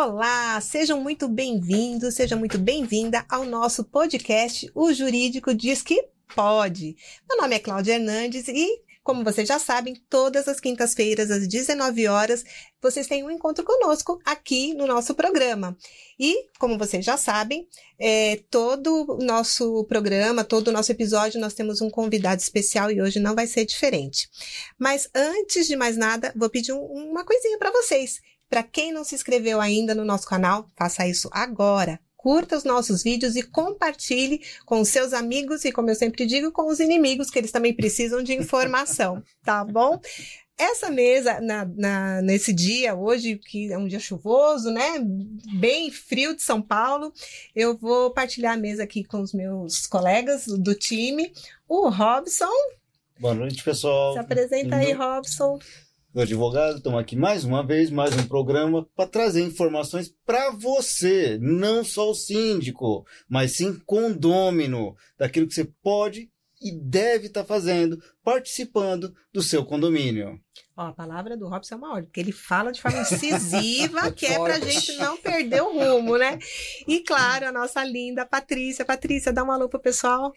Olá, sejam muito bem-vindos, seja muito bem-vinda ao nosso podcast O Jurídico Diz Que Pode. Meu nome é Cláudia Hernandes e como vocês já sabem, todas as quintas-feiras, às 19 horas, vocês têm um encontro conosco aqui no nosso programa. E, como vocês já sabem, é, todo o nosso programa, todo o nosso episódio, nós temos um convidado especial e hoje não vai ser diferente. Mas antes de mais nada, vou pedir um, uma coisinha para vocês. Para quem não se inscreveu ainda no nosso canal, faça isso agora curta os nossos vídeos e compartilhe com os seus amigos e, como eu sempre digo, com os inimigos, que eles também precisam de informação, tá bom? Essa mesa, na, na, nesse dia, hoje, que é um dia chuvoso, né? Bem frio de São Paulo, eu vou partilhar a mesa aqui com os meus colegas do time. O Robson. Boa noite, pessoal. Se apresenta aí, Robson meu advogado, estamos aqui mais uma vez, mais um programa para trazer informações para você, não só o síndico, mas sim condômino, daquilo que você pode e deve estar tá fazendo, participando do seu condomínio. Ó, a palavra do Robson é uma ordem, porque ele fala de forma incisiva, que é para a gente não perder o rumo, né? E claro, a nossa linda Patrícia. Patrícia, dá uma alô pro pessoal.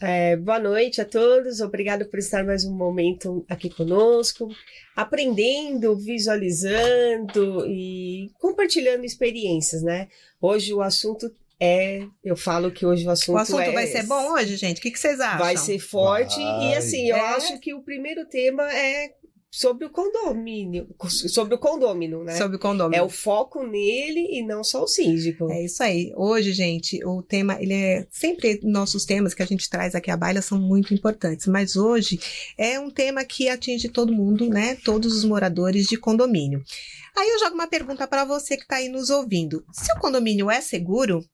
É, boa noite a todos, obrigado por estar mais um momento aqui conosco, aprendendo, visualizando e compartilhando experiências, né? Hoje o assunto é, eu falo que hoje o assunto, o assunto é, vai ser bom hoje, gente. O que, que vocês acham? Vai ser forte vai. e assim, eu é. acho que o primeiro tema é sobre o condomínio, sobre o condômino, né? Sobre o condômino. É o foco nele e não só o síndico. É isso aí. Hoje, gente, o tema, ele é sempre nossos temas que a gente traz aqui à baila são muito importantes, mas hoje é um tema que atinge todo mundo, né? Todos os moradores de condomínio. Aí eu jogo uma pergunta para você que está aí nos ouvindo. Se o condomínio é seguro,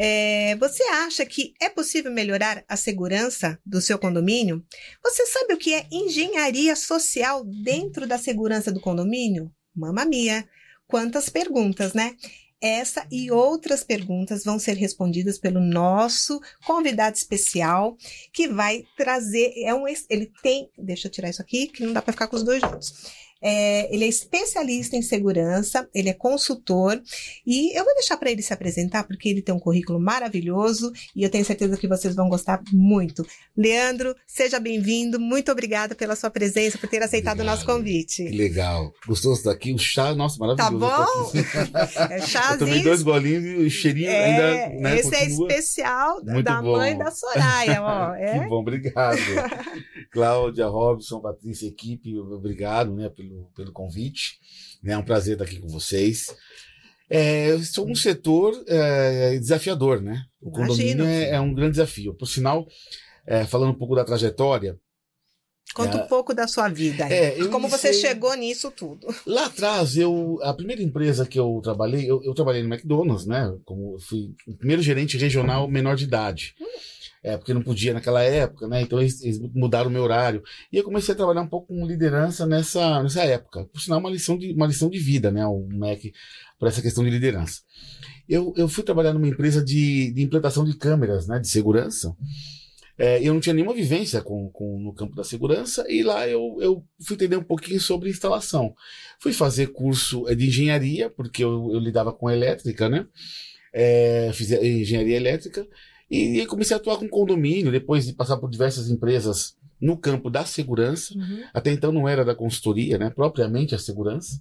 é, você acha que é possível melhorar a segurança do seu condomínio? Você sabe o que é engenharia social dentro da segurança do condomínio? Mamma mia! Quantas perguntas, né? Essa e outras perguntas vão ser respondidas pelo nosso convidado especial, que vai trazer. É um, ele tem. Deixa eu tirar isso aqui, que não dá para ficar com os dois juntos. É, ele é especialista em segurança, ele é consultor e eu vou deixar para ele se apresentar porque ele tem um currículo maravilhoso e eu tenho certeza que vocês vão gostar muito. Leandro, seja bem-vindo, muito obrigada pela sua presença, por ter aceitado Obrigado. o nosso convite. Que legal. Gostoso daqui, o chá, nossa, maravilhoso. Tá bom? é chazinho. Eu tomei dois bolinhos e o cheirinho é, ainda né, Esse é continua. é especial muito da bom. mãe da Soraya, ó. É? Que bom, obrigado. Cláudia, Robson, Patrícia, equipe, obrigado, né, pelo pelo, pelo convite. Né? É um prazer estar aqui com vocês. É, sou um setor é, desafiador, né? O condomínio é, é, um grande desafio. Por sinal, é, falando um pouco da trajetória. Conta é, um pouco da sua vida. É, como iniciei... você chegou nisso tudo. Lá atrás, eu a primeira empresa que eu trabalhei, eu, eu trabalhei no McDonald's, né? Como fui o primeiro gerente regional menor de idade. Hum é, porque não podia naquela época, né? Então eles, eles, mudaram o meu horário. E eu comecei a trabalhar um pouco com liderança nessa, nessa época. Por sinal, uma lição de, uma lição de vida, né? O MEC para essa questão de liderança. Eu, eu fui trabalhar numa empresa de, de implantação de câmeras, né? De segurança. É, eu não tinha nenhuma vivência com, com, no campo da segurança e lá eu, eu fui entender um pouquinho sobre instalação. Fui fazer curso é, de engenharia, porque eu, eu lidava com elétrica, né? É, fiz engenharia elétrica e, comecei a atuar com condomínio, depois de passar por diversas empresas no campo da segurança. Uhum. Até então não era da consultoria, né? Propriamente a segurança.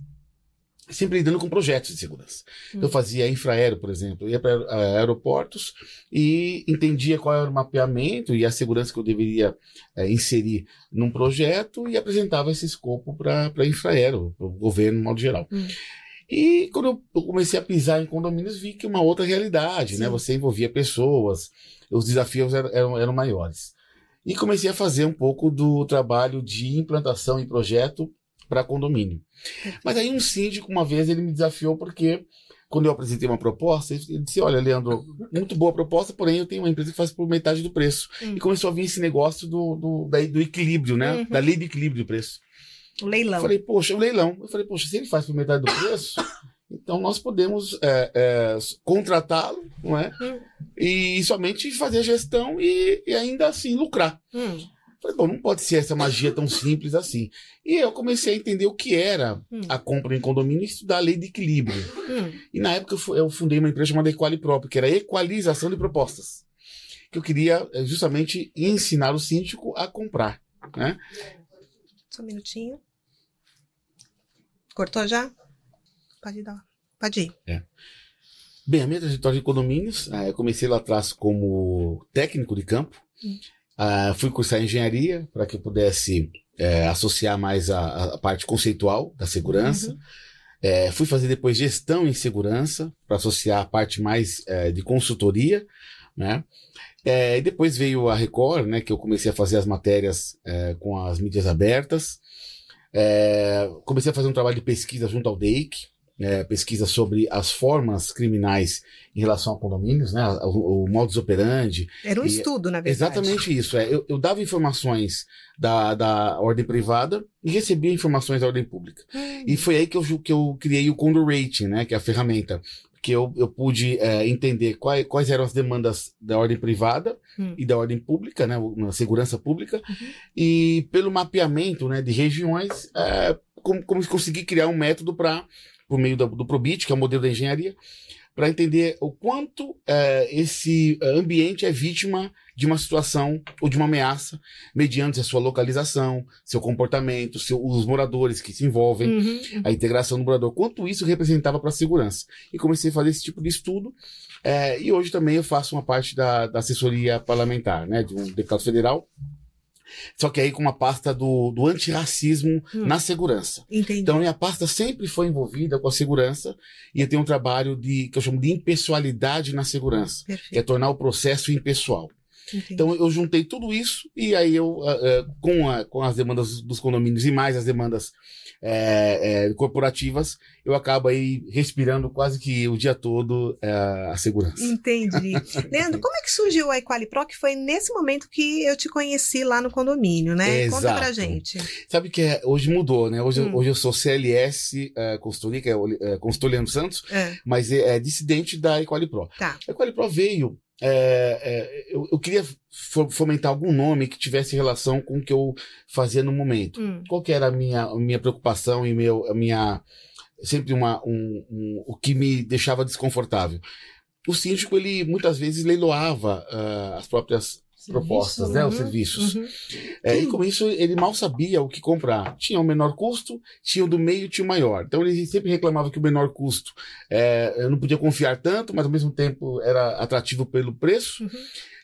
Sempre lidando com projetos de segurança. Uhum. Eu fazia infraero, por exemplo. Eu ia para aeroportos e entendia qual era o mapeamento e a segurança que eu deveria é, inserir num projeto e apresentava esse escopo para infraero, para o governo, no modo geral. Uhum. E quando eu comecei a pisar em condomínios, vi que uma outra realidade, né? Sim. né? Você envolvia pessoas, os desafios eram, eram, maiores. E comecei a fazer um pouco do trabalho de implantação em projeto para condomínio. Mas aí um síndico, uma vez, ele me desafiou porque quando eu apresentei uma proposta, ele disse: Olha, Leandro, muito boa proposta, porém eu tenho uma empresa que faz por metade do preço. Uhum. E começou a vir esse negócio do, do, do equilíbrio, né? Uhum. Da lei de equilíbrio de preço. O leilão. Eu falei, poxa, o leilão. Eu falei, poxa, se ele faz por metade do preço, então nós podemos é, é, contratá-lo, não é? Hum. E somente fazer a gestão e, e ainda assim lucrar. Hum. Falei, bom, não pode ser essa magia tão simples assim. E eu comecei a entender o que era Hum. a compra em condomínio e estudar a lei de equilíbrio. Hum, E na época eu fu- eu fundei uma empresa chamada Equali Próprio, que era equalização de propostas. Que eu queria eh, justamente ensinar o síndico a comprar. Né? só um minutinho. Cortou já? Pode dar. Pode ir. Bem, a minha trajetória de condomínios, ah, eu comecei lá atrás como técnico de campo. Hum. Ah, fui cursar engenharia para que eu pudesse eh, associar mais a, a parte conceitual da segurança. Uhum. Eh, fui fazer depois gestão em segurança para associar a parte mais eh, de consultoria, né? Eh, e depois veio a Record, né? Que eu comecei a fazer as matérias eh, com as mídias abertas. Eh, comecei a fazer um trabalho de pesquisa junto ao DEIC, né, pesquisa sobre as formas criminais em relação a condomínios, né? O, o modus operandi, Era um E- estudo, na verdade. Exatamente isso. É, eu, eu dava informações da, da ordem privada e recebia informações da ordem pública. Hum, E foi aí que eu, que eu criei o Condor Rating, né, que é a ferramenta. Que eu, eu pude é, entender quais, quais eram as demandas da ordem privada Hum. e da ordem pública, né, na segurança pública, Uhum. e pelo mapeamento né, de regiões, é, como, como conseguir criar um método para, por meio do, do Probit, que é o modelo da engenharia, para entender o quanto é, esse é, ambiente é vítima de uma situação ou de uma ameaça, mediante a sua localização, seu comportamento, seu, os moradores que se envolvem, Uhum. a integração do morador, quanto isso representava para a segurança. E comecei a fazer esse tipo de estudo, é, e hoje também eu faço uma parte da, da assessoria parlamentar, né, de um deputado federal, só que aí com uma pasta do, do antirracismo Hum. na segurança. Entendi. Então, minha pasta sempre foi envolvida com a segurança e eu tenho um trabalho de que eu chamo de impessoalidade na segurança, que é Perfeito. tornar o processo impessoal. Entendi. Então, eu juntei tudo isso e aí eu, ah, ah, com, a- com as demandas dos condomínios e mais as demandas eh, eh, corporativas, eu acabo aí respirando quase que o dia todo eh, a segurança. Entendi. Leandro, como é que surgiu a Equali Pro? Que foi nesse momento que eu te conheci lá no condomínio, né? Conta pra Exato. gente. Sabe que é- hoje mudou, né? Hoje, Hum. hoje eu sou CLS eh, consultoria, que é eh, consultor Leandro Santos, É, mas é, é dissidente da Equalipro. tá. A Equalipro veio. É, é, eu, eu queria fo- fomentar algum nome que tivesse relação com o que eu fazia no momento. Hum, Qual que era a minha, a minha preocupação e meu, a minha sempre uma, um, um- o que me deixava desconfortável? O síndico ele muitas vezes leiloava ah, as próprias propostas, né, os Uhum, serviços. uhum. É, e com isso ele mal sabia o que comprar. Tinha o menor custo, tinha o do meio, tinha o maior. Então ele sempre reclamava que o menor custo é, eu não podia confiar tanto, mas ao mesmo tempo era atrativo pelo preço. Uhum.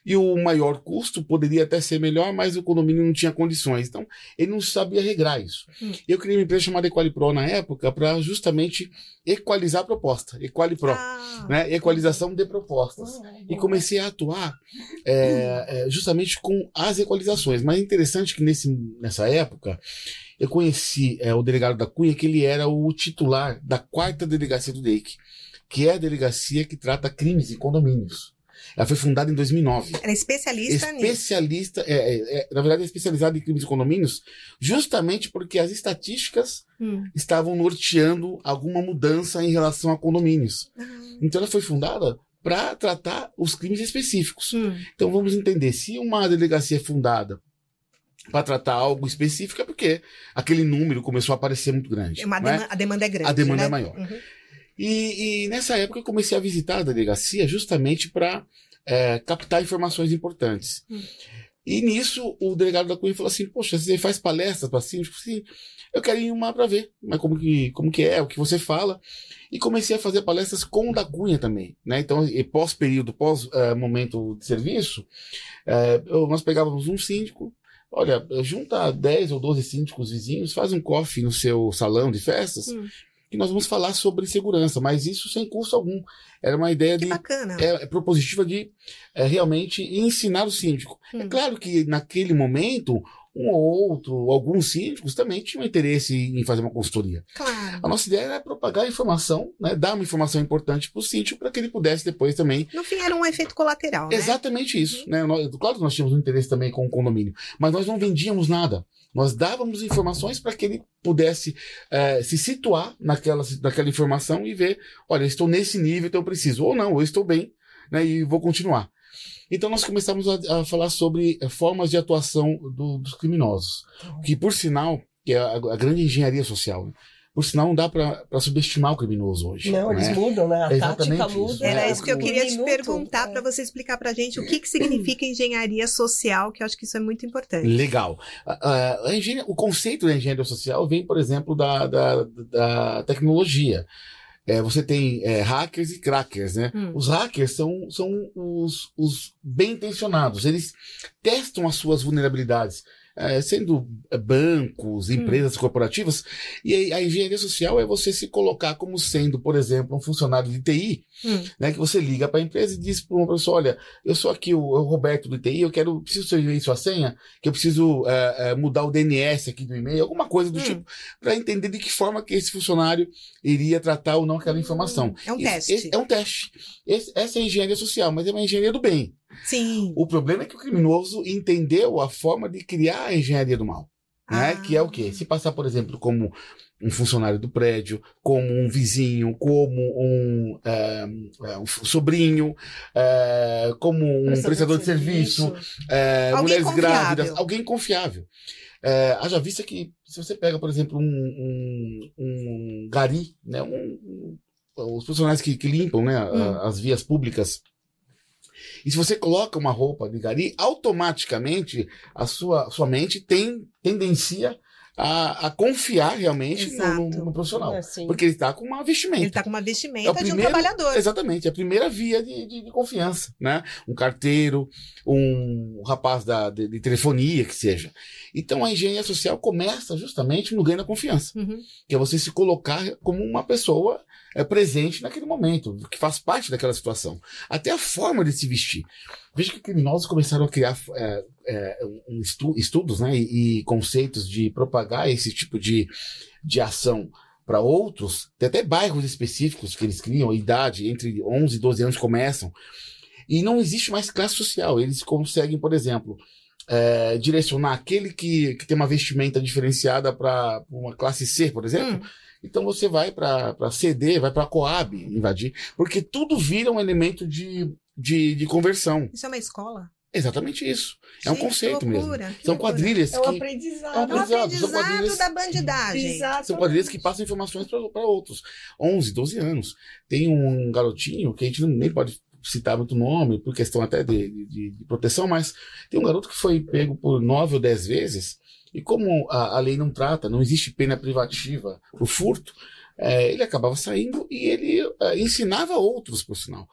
E o maior custo poderia até ser melhor, mas o condomínio não tinha condições. Então ele não sabia regrar isso. Hum. Eu criei uma empresa chamada Equalipro na época para justamente equalizar a proposta. Equalipro. Ah, Né? Equalização de propostas e comecei a atuar é, é, justamente com as equalizações. Mas é interessante que nesse, nessa época eu conheci é, o delegado da Cunha, que ele era o titular da quarta delegacia do DEIC, que é a delegacia que trata crimes em condomínios. Ela foi fundada em 2009. Era especialista nisso. Especialista, é, é, é, na verdade, é especializada em crimes em condomínios, justamente porque as estatísticas Hum. estavam norteando alguma mudança em relação a condomínios. Ah, Então ela foi fundada para tratar os crimes específicos. hum. Então vamos entender, se uma delegacia é fundada para tratar algo específico, é porque aquele número começou a aparecer muito grande. É uma é? A demanda é grande. A demanda né? é maior. Uhum. E, e nessa época eu comecei a visitar a delegacia justamente para captar informações importantes. Hum. E nisso o delegado da Cunha falou assim: Poxa, você faz palestras para síndicos? Sim, eu quero ir uma para ver, mas como que, como que é, o que você fala. E comecei a fazer palestras com o da Cunha também. Né? Então, pós-período, pós-momento de serviço, eu- nós pegávamos um síndico. Olha, junta 10 ou 12 síndicos vizinhos, faz um coffee no seu salão de festas Hum. E nós vamos falar sobre segurança, mas isso sem custo algum. Era uma ideia de é, é propositiva de é, realmente ensinar o síndico. É Hum. claro que naquele momento, um ou outro, alguns síndicos também tinham interesse em fazer uma consultoria. Claro. A nossa ideia era propagar a informação, né, dar uma informação importante para o síndico para que ele pudesse depois também. No fim, era um efeito colateral, né? Exatamente isso. Né? Nós- claro que nós tínhamos um interesse também com o condomínio, mas nós não vendíamos nada. Nós dávamos informações para que ele pudesse eh, se situar naquela, naquela informação e ver: olha, estou nesse nível, então eu preciso. Ou não, eu estou bem né, e vou continuar. Então nós começamos a, a falar sobre eh, formas de atuação do- dos criminosos, que por sinal, que é a, a grande engenharia social, né? Por sinal não dá para subestimar o criminoso hoje. Não, né? eles mudam, né? A É tática exatamente muda. isso, Era É, isso que eu um queria te minuto, perguntar é. para você explicar para gente o que, que significa engenharia social, que eu acho que isso é muito importante. Legal. A- a- a engenharia- o conceito da engenharia social vem, por exemplo, da, da, da tecnologia. É, você tem é, hackers e crackers, né? Hum. Os hackers são, são os, os bem intencionados. Eles testam as suas vulnerabilidades, é, sendo bancos, empresas corporativas. E a engenharia social é você se colocar como sendo, por exemplo, um funcionário de TI, Hum. né? Que você liga para a empresa e diz para uma pessoa: olha, eu sou aqui o, o Roberto do TI, eu quero, preciso e sua senha, que eu preciso é, é, mudar o DNS aqui do e-mail, alguma coisa do Hum. tipo, para entender de que forma que esse funcionário iria tratar ou não aquela informação. É um Isso- teste. esse- é um teste. Esse- essa é a engenharia social, mas é uma engenharia do bem. Sim. O problema é que o criminoso entendeu a forma de criar a engenharia do mal. Né? Ah. Que é o quê? Se passar, por exemplo, como um funcionário do prédio, como um vizinho, como um, é, é, um sobrinho, é, como um prestador de serviço, é, Alguém mulheres confiável. grávidas, alguém confiável. É, haja vista que, se você pega, por exemplo, um, um, um gari, né, um- os profissionais que, que limpam né, Hum. as vias públicas, e se você coloca uma roupa de gari, automaticamente a sua, sua mente tem tendência a, a confiar realmente no, no- no profissional. Assim. Porque ele está com uma vestimenta. Ele está com uma É o vestimenta de um primeiro- trabalhador. Exatamente, é a primeira via de, de- de confiança, né? Um carteiro, um rapaz da, de, de telefonia, que seja. Então a engenharia social começa justamente no ganho da confiança, Uhum. que é você se colocar como uma pessoa é, presente naquele momento, que faz parte daquela situação. Até a forma de se vestir. Veja que criminosos começaram a criar é, é, estu- estudos né, e, e conceitos de propagar esse tipo de, de ação para outros, tem até bairros específicos que eles criam, idade entre 11 e 12 anos começam, e não existe mais classe social. Eles conseguem, por exemplo, é, direcionar aquele que, que tem uma vestimenta diferenciada para uma classe C, por exemplo. Hum. Então você vai para CD, vai para Coab invadir, porque tudo vira um elemento de, de, de conversão. Isso é uma escola? Exatamente isso. É um Gente, conceito mesmo. loucura, que São loucura. quadrilhas É um que. aprendizado. É um É um aprendizado, são aprendizado quadrilhas- da bandidagem. Exato. São quadrilhas que passam informações para outros. 11, 12 anos. Tem um garotinho que a gente não- nem pode citar muito nome, por questão até de, de- de proteção, mas tem um garoto que foi pego por nove ou dez vezes, e como a, a lei não trata, não existe pena privativa o furto, é, ele acabava saindo e ele é, ensinava outros, por sinal.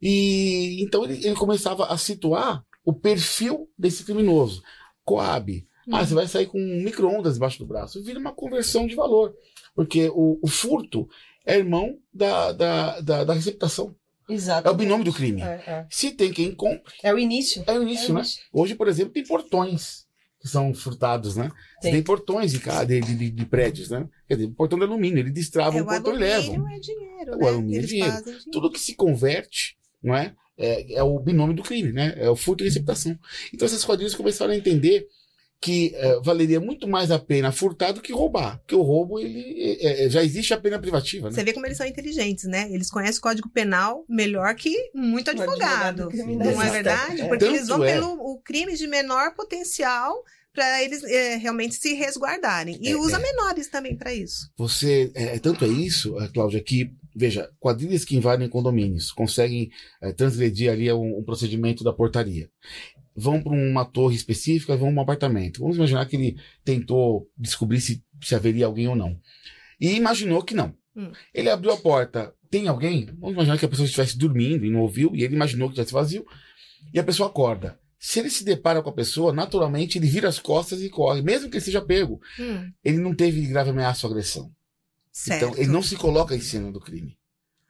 E então ele, ele começava a situar o perfil desse criminoso. Coab, ah, você vai sair com um micro-ondas debaixo do braço. Vira uma conversão de valor. Porque o, o furto é irmão da, da, da, da receptação. Exato. É o binômio do crime. É, é. Se tem quem compra, É o início. é o início, É o né? início. Hoje, por exemplo, tem portões que são furtados, né? Você Tem. portões de, de, de, de prédios, né? Quer dizer, portão de alumínio, ele destrava É, o o portão e leva. alumínio é dinheiro, O né? alumínio é Eles dinheiro. fazem dinheiro. Tudo que se converte, não é? É, é o binômio do crime, né? É o furto e receptação. Então essas quadrilhas começaram a entender que é, valeria muito mais a pena furtar do que roubar. Porque o roubo, ele é, é, já existe a pena privativa, né? Você vê como eles são inteligentes, né? Eles conhecem o Código Penal melhor que muito Um advogado. advogado. Não é verdade? É. Porque Tanto eles vão é. pelo o crime de menor potencial para eles é, realmente se resguardarem. E É, usa é. menores também para isso. Você, é, tanto é isso, eh, Cláudia, que, veja, quadrilhas que invadem condomínios conseguem eh, transgredir ali um, um procedimento da portaria. Vão para uma torre específica, vão para um apartamento. Vamos imaginar que ele tentou descobrir se, se haveria alguém ou não. E imaginou que não. Hum. Ele abriu a porta, tem alguém? Vamos imaginar que a pessoa estivesse dormindo e não ouviu, e ele imaginou que estivesse vazio, e a pessoa acorda. Se ele se depara com a pessoa, naturalmente ele vira as costas e corre, mesmo que ele seja pego. Hum, Ele não teve grave ameaça ou agressão. certo. Então, ele não se coloca em cena do crime.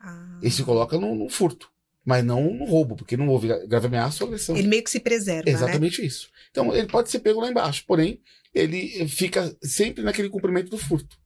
Ah. Ele se coloca no, no furto, mas não no roubo, porque não houve gra- grave ameaça ou agressão. Ele meio que se preserva, né? Exatamente isso. Então, ele pode ser pego lá embaixo, porém, ele fica sempre naquele cumprimento do furto.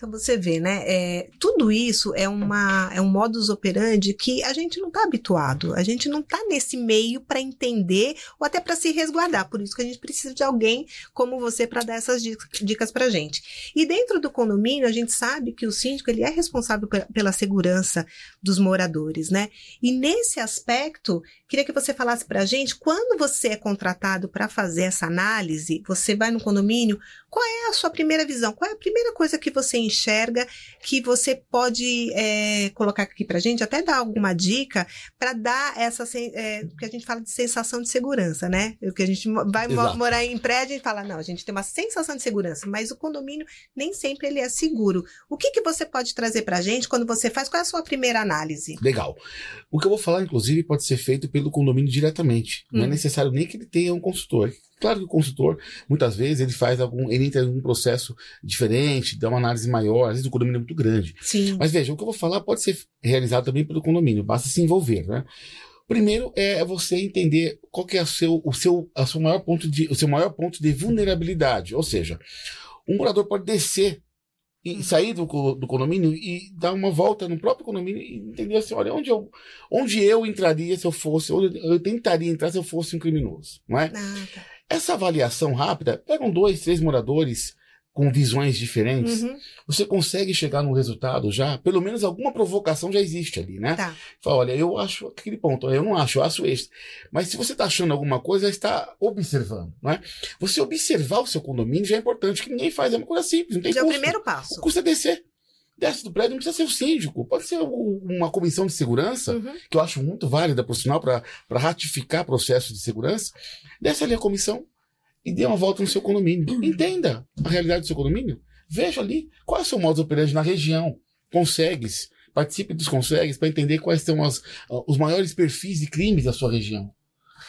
Então você vê, né? É, tudo isso é, uma, é um modus operandi que a gente não está habituado, a gente não está nesse meio para entender ou até para se resguardar. Por isso que a gente precisa de alguém como você para dar essas dicas para gente. E dentro do condomínio, a gente sabe que o síndico ele é responsável pela segurança dos moradores, né? E nesse aspecto, queria que você falasse para a gente quando você é contratado para fazer essa análise, você vai no condomínio, qual é a sua primeira visão? Qual é a primeira coisa que você enxerga que você pode é, colocar aqui para gente, até dar alguma dica para dar essa é, que a gente fala de sensação de segurança, né? O que a gente vai Exato. morar em prédio e fala não, a gente tem uma sensação de segurança, mas o condomínio nem sempre ele é seguro. O que que você pode trazer para gente quando você faz? Qual é a sua primeira análise? Legal. O que eu vou falar, inclusive, pode ser feito pelo condomínio diretamente. Hum. Não é hum. necessário nem que ele tenha um consultor. Claro que o consultor, muitas vezes, ele faz algum, ele entra em um processo diferente, dá uma análise maior, às vezes o condomínio é muito grande. Sim. Mas veja, o que eu vou falar pode ser realizado também pelo condomínio, basta se envolver, né? Primeiro é você entender qual que é o seu, o seu, a seu maior ponto de, o seu maior ponto de vulnerabilidade. Ou seja, um morador pode descer e sair do, do condomínio e dar uma volta no próprio condomínio e entender assim, olha, onde eu, onde eu entraria se eu fosse, onde eu tentaria entrar se eu fosse um criminoso, não é? Ah, tá. Essa avaliação rápida, pegam dois, três moradores com visões diferentes, uhum. você consegue chegar no resultado já, pelo menos alguma provocação já existe ali, né? Tá. Fala, olha, eu acho aquele ponto, eu não acho, eu acho este. Mas se você está achando alguma coisa, está observando, não é? Você observar o seu condomínio já é importante, que ninguém faz, é uma coisa simples, não tem já custo. é o primeiro passo. O custo é descer desce do prédio, não precisa ser o síndico, pode ser uma comissão de segurança, uhum. que eu acho muito válida, por sinal, para ratificar processo de segurança. Desce ali a comissão e dê uma volta no seu condomínio. Uhum. Entenda a realidade do seu condomínio. Veja ali qual é o seu modo operandi na região. Consegues. Participe dos consegues para entender quais são as, os maiores perfis de crimes da sua região.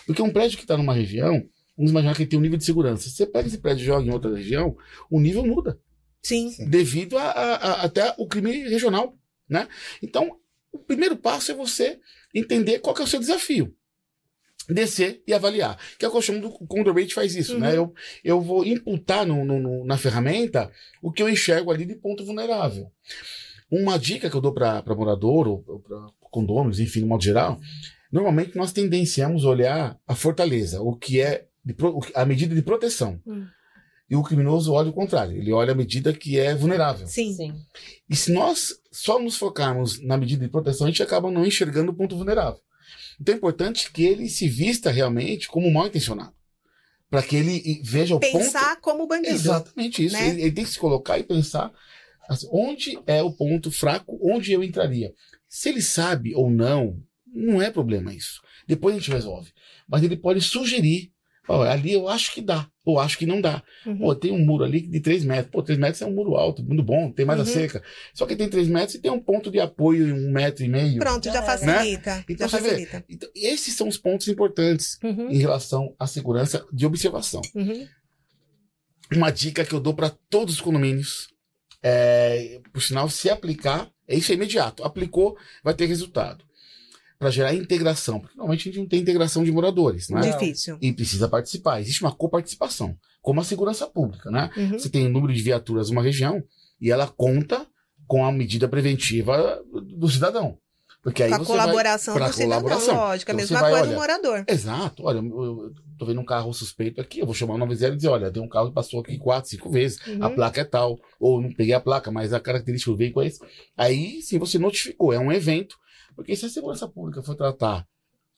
Porque um prédio que está numa região, vamos imaginar que ele tem um nível de segurança. Se você pega esse prédio e joga em outra região, o nível muda. Sim. Devido a, a, a, até o crime regional, né? Então, o primeiro passo é você entender qual é o seu desafio. Descer e avaliar. Que é o que eu chamo do Condor Rate faz isso, né? uhum. né? Eu, eu vou imputar no, no, no, na ferramenta o que eu enxergo ali de ponto vulnerável. Uma dica que eu dou para morador ou para condôminos, enfim, de modo geral, normalmente nós tendenciamos a olhar a fortaleza, o que é de, a medida de proteção. Uhum. E o criminoso olha o contrário, ele olha a medida que é vulnerável. Sim. Sim. E se nós só nos focarmos na medida de proteção, a gente acaba não enxergando o ponto vulnerável. Então é importante que ele se vista realmente como mal intencionado. Para que ele veja o pensar ponto. Pensar como bandido. Exatamente isso. Né? Ele, ele, tem que se colocar e pensar assim, onde é o ponto fraco, onde eu entraria. Se ele sabe ou não, não é problema isso. Depois a gente resolve. Mas ele pode sugerir Ali eu acho que dá, ou acho que não dá. Uhum. Pô, tem um muro ali de 3 metros. Pô, 3 metros é um muro alto, muito bom, tem mais uhum. a cerca. Só que tem 3 metros e tem um ponto de apoio em um metro e meio. Pronto, já, já facilita. Né? Então, já facilita. Vê, então, esses são os pontos importantes uhum. em relação à segurança de observação. Uhum. Uma dica que eu dou para todos os condomínios é, por sinal, se aplicar, é isso é imediato. Aplicou, vai ter resultado para gerar integração. Porque normalmente a gente não tem integração de moradores, né? Difícil. E precisa participar. Existe uma coparticipação, como a segurança pública, né? Uhum. Você tem o um número de viaturas numa região e ela conta com a medida preventiva do cidadão. Porque aí você colaboração vai, do colaboração. cidadão, lógico. A então mesma vai, coisa olha, do morador. Exato. Olha, eu tô vendo um carro suspeito aqui, eu vou chamar o 90 e dizer, olha, tem um carro que passou aqui quatro, cinco vezes, uhum. a placa é tal. Ou não peguei a placa, mas a característica do veículo é esse. Aí, sim, você notificou. É um evento porque se a segurança pública for tratar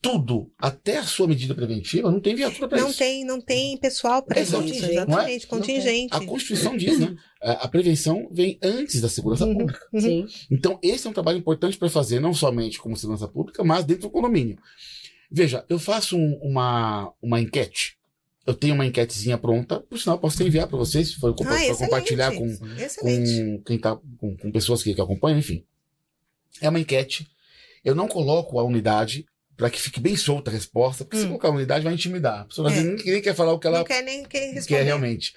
tudo, até a sua medida preventiva, não tem viatura para isso. Não tem, não tem pessoal para isso. Exatamente, é? contingente. A Constituição diz, né? A, prevenção vem antes da segurança uhum, pública. Uhum. Então, esse é um trabalho importante para fazer, não somente como segurança pública, mas dentro do condomínio. Veja, eu faço um, uma, uma enquete. Eu tenho uma enquetezinha pronta, por sinal, posso enviar para vocês, se for ah, compartilhar com, com, quem tá, com, com pessoas que, que acompanham, enfim. É uma enquete eu não coloco a unidade para que fique bem solta a resposta, porque hum. se colocar a unidade vai intimidar. A pessoa é. nem, nem, quer falar o que ela não quer nem quer, quer realmente.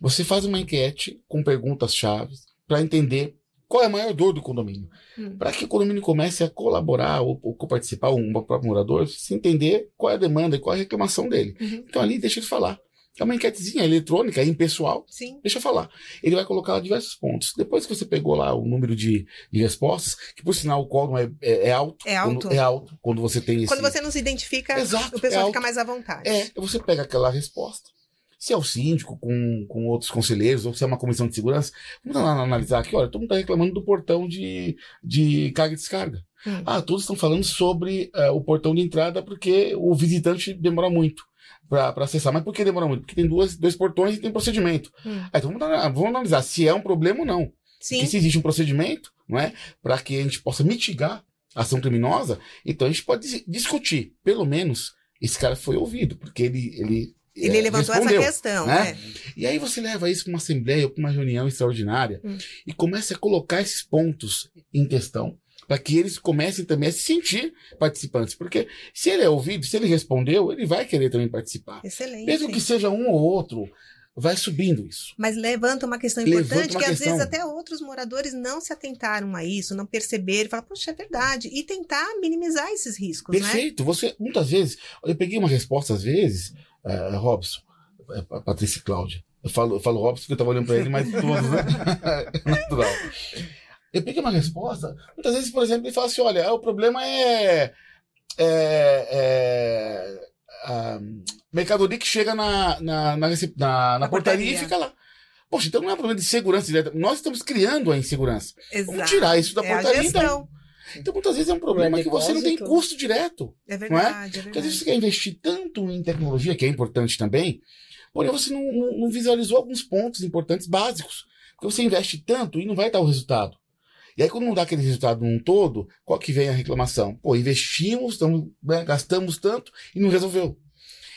Você faz uma enquete com perguntas-chave para entender qual é a maior dor do condomínio. Hum. Para que o condomínio comece a colaborar ou, ou participar, um próprio morador, se entender qual é a demanda e qual é a reclamação dele. Uhum. Então ali deixa ele falar. É uma enquetezinha eletrônica, é impessoal. Sim. Deixa eu falar. Ele vai colocar lá diversos pontos. Depois que você pegou lá o número de, de respostas, que por sinal o quórum é, é, é alto. É alto. Quando, é alto quando você tem esse. Quando você não se identifica, Exato, o pessoal é fica mais à vontade. É, você pega aquela resposta. Se é o síndico com, com outros conselheiros, ou se é uma comissão de segurança, vamos lá analisar aqui, olha, todo mundo está reclamando do portão de, de carga e descarga. Hum. Ah, todos estão falando sobre eh, o portão de entrada porque o visitante demora muito para acessar. Mas por que demora muito? Porque tem duas, dois portões e tem procedimento. Hum. Ah, então vamos, ana- vamos analisar se é um problema ou não. Sim. Porque se existe um procedimento, não é? Para que a gente possa mitigar a ação criminosa, então a gente pode dis- discutir. Pelo menos esse cara foi ouvido, porque ele. Ele, Ele eh, levantou essa questão, né? né? E aí você leva isso para uma assembleia ou para uma reunião extraordinária Hum. e começa a colocar esses pontos em questão para que eles comecem também a se sentir participantes. Porque se ele é ouvido, se ele respondeu, ele vai querer também participar. Excelente. Mesmo que seja um ou outro, vai subindo isso. Mas levanta uma questão Levanta importante uma que às questão. vezes até outros moradores não se atentaram a isso, não perceberam, falar, poxa, é verdade, e tentar minimizar esses riscos, né? Perfeito. Você, muitas vezes, eu peguei uma resposta, às vezes, eh, Robson, Pa- Patrícia e Cláudia. Eu falo, eu falo Robson porque eu estava olhando para ele, mas todos, né? Natural. Eu peguei uma resposta, muitas vezes, por exemplo, ele fala assim: olha, o problema é. é, é a mercadoria que chega na, na, na, na- na portaria, e fica lá. Poxa, então não é um problema de segurança direta. Nós estamos criando a insegurança. Exato. Vamos tirar isso da é portaria, então. Então, muitas vezes é um problema que você não tem custo direto. É verdade, é Porque às vezes verdade. você quer investir tanto em tecnologia, que é importante também, porém você não, não- não visualizou alguns pontos importantes básicos. Porque você investe tanto e não vai dar o resultado. E aí, quando não dá aquele resultado num todo, qual que vem a reclamação? Pô, investimos, tamo, né, gastamos tanto e não resolveu.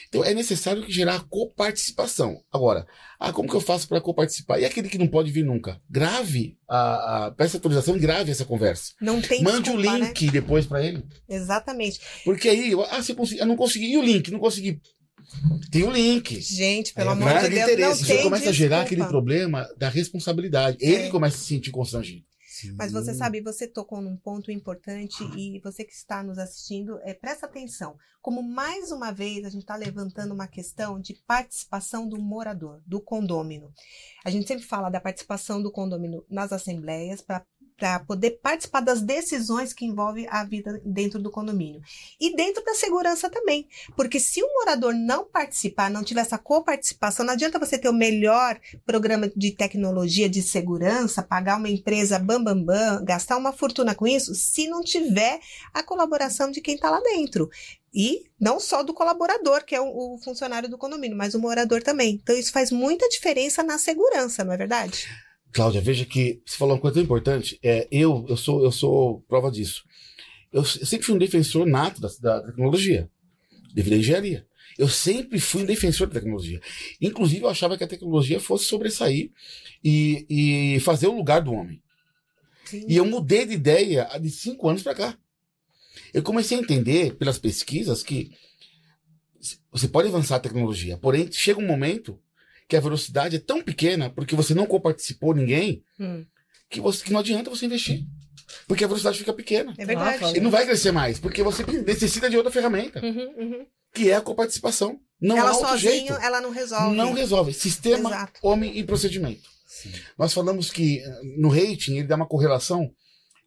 Então é necessário gerar coparticipação. Agora, ah, como que eu faço para coparticipar? E aquele que não pode vir nunca? Grave a, a peça autorização e grave essa conversa. Não tem Mande o desculpa, né? link depois para ele. Exatamente. Porque aí, ah, você consegui, eu não consegui. E o link? Não consegui. Tem o link. Gente, pelo É, amor de de Deus, não interesse. Você tem começa a gerar desculpa. aquele problema da responsabilidade. Ele É. começa a se sentir constrangido. Mas você sabe, você tocou num ponto importante e você que está nos assistindo, é, presta atenção. Como mais uma vez a gente está levantando uma questão de participação do morador, do condômino. A gente sempre fala da participação do condômino nas assembleias para para poder participar das decisões que envolvem a vida dentro do condomínio. E dentro da segurança também. Porque se o morador não participar, não tiver essa coparticipação, não adianta você ter o melhor programa de tecnologia de segurança, pagar uma empresa bam, bam, bam, gastar uma fortuna com isso, se não tiver a colaboração de quem está lá dentro. E não só do colaborador, que é o, o funcionário do condomínio, mas o morador também. Então isso faz muita diferença na segurança, não é verdade? Cláudia, veja que você falou uma coisa tão importante. É, eu, eu sou, eu sou prova disso. Eu, eu sempre fui um defensor nato da, da tecnologia, devido à engenharia. Eu sempre fui um defensor da tecnologia. Inclusive, eu achava que a tecnologia fosse sobressair e, e fazer o lugar do homem. Sim. E eu mudei de ideia de cinco anos para cá. Eu comecei a entender pelas pesquisas que você pode avançar a tecnologia, porém chega um momento que a velocidade é tão pequena porque você não coparticipou ninguém Hum, que, você, que não adianta você investir. Porque a velocidade fica pequena. é verdade. E não vai crescer mais, porque você necessita de outra ferramenta, Uhum, uhum. que é a coparticipação. Não ela há outro sozinho, jeito. ela não resolve. Não resolve. Sistema, Exato. homem e procedimento. Sim. Nós falamos que eh, no rating ele dá uma correlação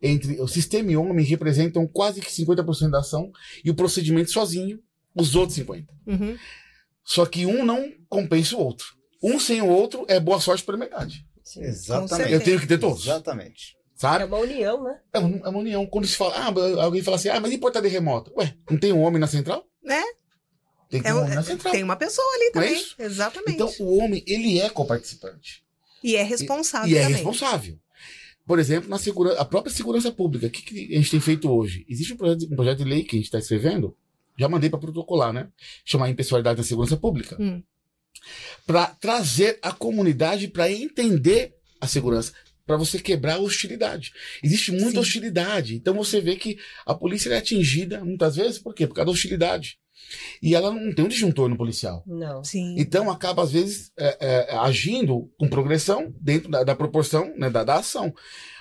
entre o sistema e o homem representam quase que 50% da ação e o procedimento sozinho, os outros 50%. Uhum. Só que um não compensa o outro. Um sem o outro é boa sorte para a metade. Sim. Exatamente. Eu tenho que ter todos. Exatamente. É Sabe? uma união, né? É uma, é uma união. Quando se fala, ah, alguém fala assim, ah, mas e portaria remota? Ué, não tem um homem na central? Né? Tem que ter É um um- homem na central. Tem uma pessoa ali é também. isso? Exatamente. Então, o homem, ele é coparticipante. e é responsável E é também. responsável. Por exemplo, na segura, a própria segurança pública. O que, que a gente tem feito hoje? Existe um projeto, um projeto de lei que a gente está escrevendo, já mandei para protocolar, né? Chamar impessoalidade na segurança pública. Hum. Para trazer a comunidade para entender a segurança. Para você quebrar a hostilidade. Existe muita Sim. hostilidade. Então você vê que a polícia é atingida muitas vezes, por quê? Por causa da hostilidade. E ela não tem um disjuntor no policial. Não. Sim. Então acaba, às vezes, é, é, agindo com progressão dentro da, da proporção né, da, da ação.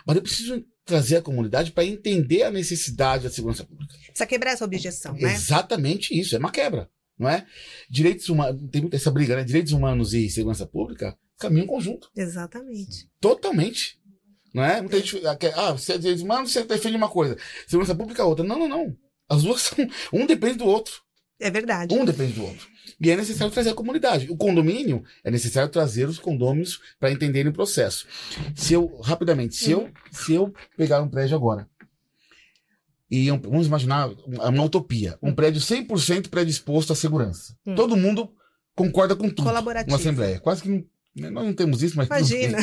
Mas eu preciso trazer a comunidade para entender a necessidade da segurança pública. Precisa quebrar essa objeção, né? Exatamente isso, é uma quebra. Não é? Direitos humanos, tem muita essa briga, né? Direitos humanos e segurança pública caminham conjunto. Exatamente. Totalmente. Não é? Muita gente, ah, você é direitos humanos, você defende uma coisa. Segurança pública, outra. Não, não, não. As duas são. Um depende do outro. É verdade. Um depende do outro. E é necessário trazer a comunidade. O condomínio é necessário trazer os condôminos para entenderem o processo. Se eu, rapidamente, se eu, se eu pegar um prédio agora, e um- vamos imaginar uma, utopia, um prédio 100% predisposto à segurança. Hum. Todo mundo concorda com tudo. Colaborativo. Uma assembleia. Quase que não, nós não temos isso, mas Imagina.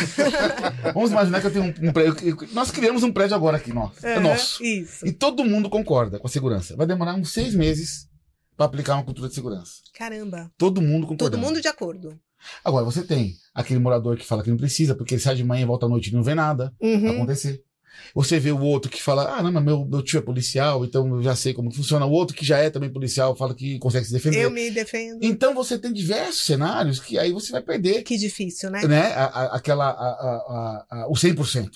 Vamos imaginar que eu tenho um, um prédio. Nós criamos um prédio agora aqui, nosso. É Aham, nosso. Isso. E todo mundo concorda com a segurança. Vai demorar uns seis meses para aplicar uma cultura de segurança. Caramba. Todo mundo concorda. Todo mundo de acordo. Agora, você tem aquele morador que fala que não precisa, porque ele sai de manhã e volta à noite e não vê nada Uhum. acontecer. Você vê o outro que fala, ah, não, mas meu, meu tio é policial, então eu já sei como funciona. O outro que já é também policial fala que consegue se defender. Eu me defendo. Então você tem diversos cenários que aí você vai perder Que difícil, né? né, a, a- aquela, a, a, a, o 100%.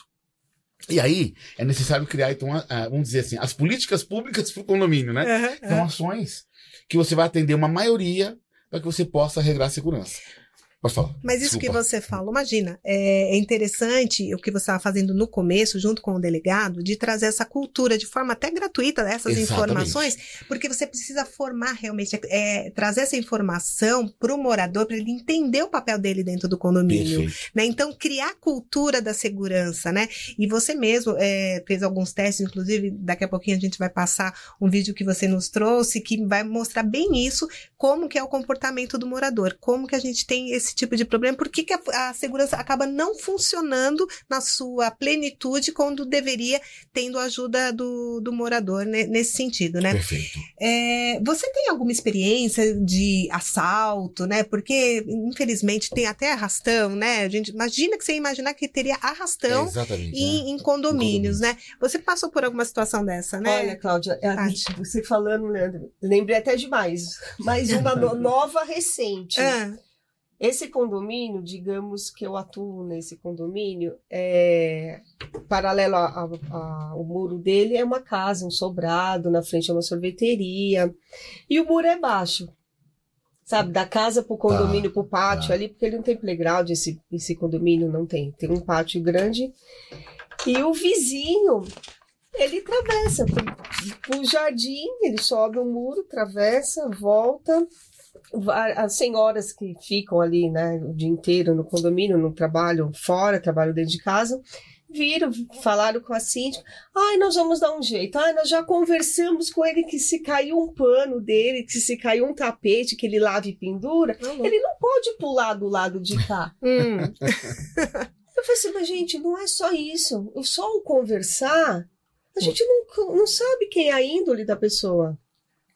E aí é necessário criar, então, vamos dizer assim, as políticas públicas para o condomínio, né? Aham, São aham. ações que você vai atender uma maioria para que você possa regrar a segurança. Pode falar. Mas isso que Desculpa. você falou, imagina, é, é interessante o que você estava fazendo no começo, junto com o delegado, de trazer essa cultura de forma até gratuita dessas Exatamente. informações, porque você precisa formar realmente, é, trazer essa informação para o morador, para ele entender o papel dele dentro do condomínio. Né? Então, criar cultura da segurança, né? E você mesmo é, fez alguns testes, inclusive, daqui a pouquinho a gente vai passar um vídeo que você nos trouxe, que vai mostrar bem isso, como que é o comportamento do morador, como que a gente tem esse tipo de problema, por que, que a, a segurança acaba não funcionando na sua plenitude quando deveria, tendo a ajuda do, do morador né, nesse sentido, né? Perfeito. É, você tem alguma experiência de assalto, né? Porque, infelizmente, tem até arrastão, né? A gente imagina que você ia imaginar que teria arrastão Exatamente. em, né? em condomínios, Em né? Você passou por alguma situação dessa, né? Olha, Cláudia, é, você falando, Leandro, lembrei até de mais. Mais uma no- nova recente. Ah, Esse condomínio, digamos que eu atuo nesse condomínio, é, paralelo a- a- a- ao muro dele é uma casa, um sobrado, na frente é uma sorveteria, e o muro é baixo. Sabe, da casa pro condomínio, pro pátio tá. ali, porque ele não tem playground, esse, esse condomínio não tem. Tem um pátio grande. E o vizinho, ele atravessa pro, pro jardim, ele sobe o muro, atravessa, volta, as senhoras que ficam ali, né, o dia inteiro no condomínio, no trabalho fora, trabalho dentro de casa, viram, falaram com a síndica, ai, nós vamos dar um jeito, ai, nós já conversamos com ele que se caiu um pano dele, que se caiu um tapete que ele lava e pendura, não, ele não pode pular do lado de cá. Hum, Eu falei assim, mas gente, não é só isso. Só o conversar, a gente não, não sabe quem é a índole da pessoa.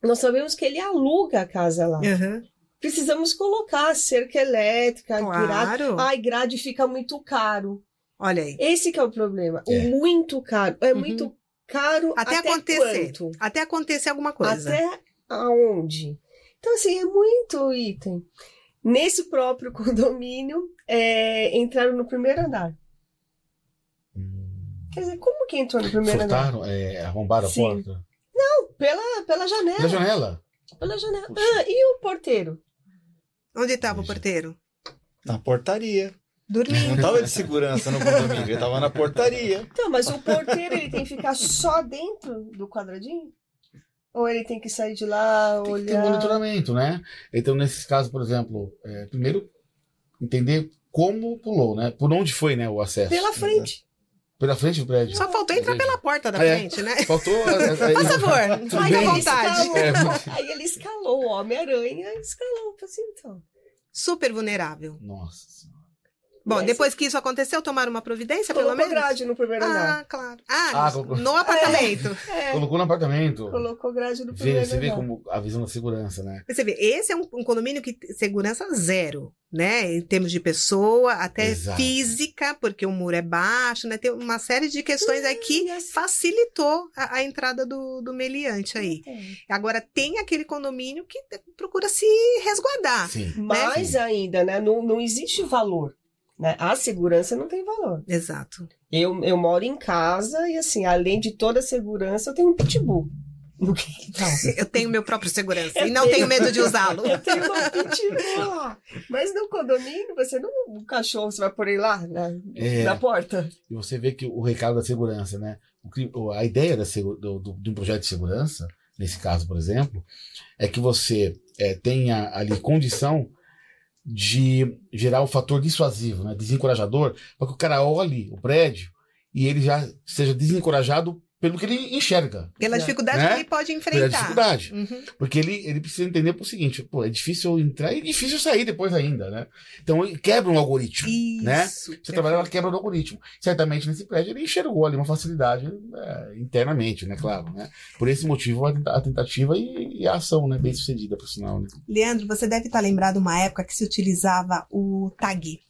Nós sabemos que ele aluga a casa lá. aham, Precisamos colocar cerca elétrica, grade. claro. Ai, grade fica muito caro. Olha aí. Esse que é o problema. É. O muito caro. É Uhum. muito caro Até, até, acontecer. quanto? Até acontecer alguma coisa. Até aonde? Então, assim, é muito item. Nesse próprio condomínio, é, entraram no primeiro andar. Hum. Quer dizer, como que entrou no primeiro andar? Furtaram, é, arrombaram Sim. a porta. Pela, pela janela. Na janela. Pela janela. Ah, e o porteiro? Onde estava o porteiro? Na portaria. Não Dormindo. tava de segurança no condomínio, ele tava na portaria. Então, mas o porteiro ele tem que ficar só dentro do quadradinho? Ou ele tem que sair de lá, Tem que ter olhar? monitoramento, né? Então, nesses casos, por exemplo, é, primeiro, entender como pulou, né? Por onde foi, né, o acesso. Pela frente. Pela frente do prédio. Só faltou entrar pela porta da É. frente, né? Faltou. é, é, Por favor, Tudo fique bem. à ele vontade. escalou. É. Aí ele escalou, o Homem-Aranha escalou. Assim, então. Super vulnerável. Nossa senhora. Bom, Mas- depois que isso aconteceu, tomaram uma providência, pelo Colocou menos? grade no primeiro andar. Ah, claro. Ah, Ah, colocou. no apartamento. É, Colocou no apartamento. colocou grade no Vê, primeiro você vê andar. como a visão da segurança, né? Você vê, esse é um, um condomínio que segurança zero, né? Em termos de pessoa, até Exato. física, porque o muro é baixo, né? Tem uma série de questões aí que assim- facilitou a, a entrada do, do meliante aí. Agora, tem aquele condomínio que procura se resguardar. Sim. Mais ainda, né? Não, não existe valor. Né? A segurança não tem valor. Exato. Eu, eu moro em casa e, assim, além de toda a segurança, eu tenho um pitbull. Quintal. Eu tenho meu próprio segurança Eu e não tenho. tenho medo de usá-lo. Eu tenho uma pitbull lá. Mas no condomínio, você não. O cachorro, você vai pôr ele lá na, É. na porta? E você vê que o recado da segurança, né? O a ideia da, do, do- de um projeto de segurança, nesse caso, por exemplo, é que você eh, tenha ali condição de gerar o fator dissuasivo, né? desencorajador, para que o cara olhe o prédio e ele já seja desencorajado pelo que ele enxerga, Pela É. dificuldade Né? que ele pode pela enfrentar. dificuldade. Uhum. Porque ele, ele precisa entender por seguinte, pô, é difícil eu entrar e difícil sair depois ainda, né? Então ele quebra um algoritmo. Isso. Né? Você trabalha na quebra do algoritmo. Certamente nesse prédio ele enxergou ali uma facilidade é, internamente, né? Claro, né? Por esse motivo a tenta- a tentativa e, e a ação, né? Bem sucedida, por sinal. Né? Leandro, você deve estar lembrado uma época que se utilizava o tag.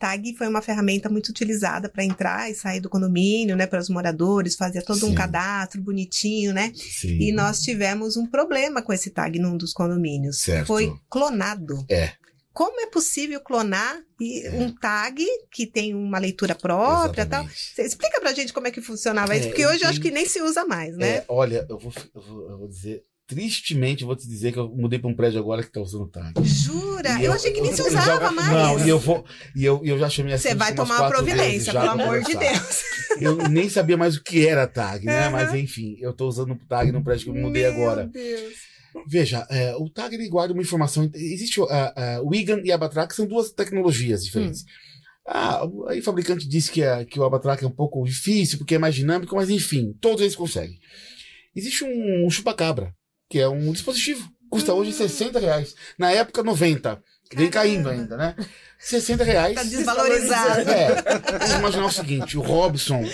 Tag foi uma ferramenta muito utilizada para entrar e sair do condomínio, né, para os moradores, fazia todo um Sim. cadastro bonitinho, né? Sim. E nós tivemos um problema com esse tag num dos condomínios. Certo. Foi clonado. É. Como é possível clonar e- um tag que tem uma leitura própria e tal? Exatamente. Você explica pra gente como é que funcionava isso, É, porque hoje eu acho tem- que nem se usa mais, né? É, olha, eu vou, eu, vou, eu vou dizer, tristemente, eu vou te dizer que eu mudei para um prédio agora que tá usando tag. Jura? E eu, achei que nem se eu usava já- mais. Não, e eu vou. E eu, eu já chamei assim. Você vai tomar uma providência, pelo amor de. Deus. Eu nem sabia mais o que era tag, né? Aham. Mas enfim, eu tô usando o tag no prédio que eu mudei Meu agora. Deus. Veja, é, o tag ele guarda uma informação. Existe o- a, a- o IGAN e a Abatrac são duas tecnologias diferentes. Ah, aí o fabricante disse que, a- que o Abatrac é um pouco difícil porque é mais dinâmico, mas enfim, todos eles conseguem. Existe um, um chupacabra, que é um dispositivo. Custa hoje 60 reais. Na época, 90. Vem caindo ainda, né? 60 reais. Tá desvalorizado. É, vamos imaginar o seguinte: o Robson,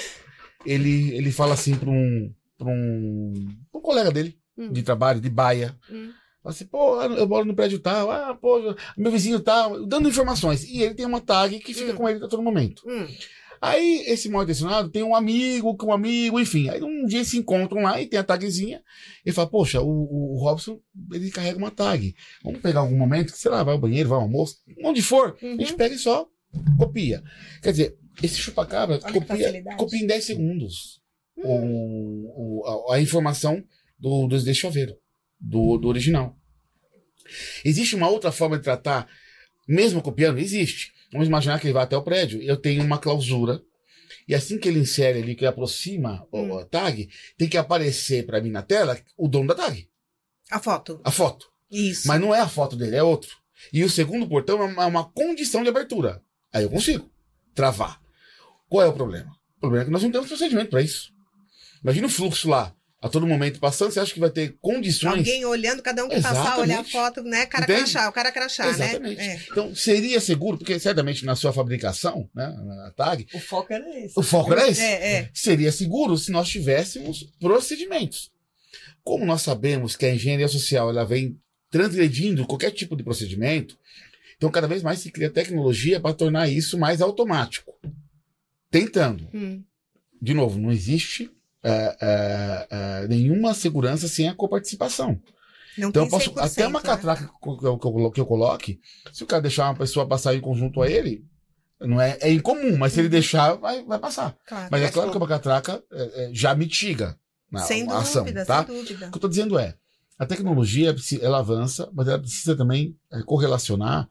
ele, ele fala assim para um, pra um, um colega dele Hum. de trabalho, de baia. Hum. Fala assim, pô, eu moro no prédio tal, ah, pô, meu vizinho tal, dando informações. E ele tem uma tag que fica Hum. com ele a todo momento. Hum. Aí, esse mal intencionado tem um amigo com um amigo, enfim. Aí um dia se encontram lá e tem a tagzinha. E fala, poxa, o, o Robson, ele carrega uma tag. Vamos pegar algum momento, que, sei lá, vai ao banheiro, vai ao almoço, onde for, a gente Uhum. pega e só copia. Quer dizer, esse chupacabra Olha copia, copia em 10 segundos Hum. o, o- a, a informação do, do desse chaveiro, do, do original. Existe uma outra forma de tratar, mesmo copiando? Existe. Vamos imaginar que ele vai até o prédio. Eu tenho uma clausura. E assim que ele insere ali, que ele aproxima o- Hum. a tag, tem que aparecer para mim na tela o dono da tag, A foto. a foto. Isso. Mas não é a foto dele, é outro. E o segundo portão é uma, é uma condição de abertura. Aí eu consigo travar. Qual é o problema? O problema é que nós não temos procedimento para isso. Imagina o fluxo lá, a todo momento passando, você acha que vai ter condições. Alguém olhando, cada um que passar, olhar a Exatamente. foto, né? Cara Entende? crachá, o cara crachá, Exatamente. né? É. Então, seria seguro, porque certamente na sua fabricação, né, na tag, O foco era esse. o foco era esse. É, é. Seria seguro se nós tivéssemos procedimentos. Como nós sabemos que a engenharia social ela vem transgredindo qualquer tipo de procedimento, então cada vez mais se cria tecnologia para tornar isso mais automático. Tentando. Hum. De novo, não existe é, é, nenhuma segurança sem a coparticipação. Não Então eu tem posso, 100%, até uma né? catraca que eu, que, eu, que eu coloque, se o cara deixar uma pessoa passar em conjunto a ele, não é, é incomum, mas se ele Uhum. deixar, vai, vai passar. Claro. Mas é claro que uma catraca é, já mitiga na Sem a ação, dúvida, tá? sem dúvida. O que eu estou dizendo é, a tecnologia ela avança, mas ela precisa também correlacionar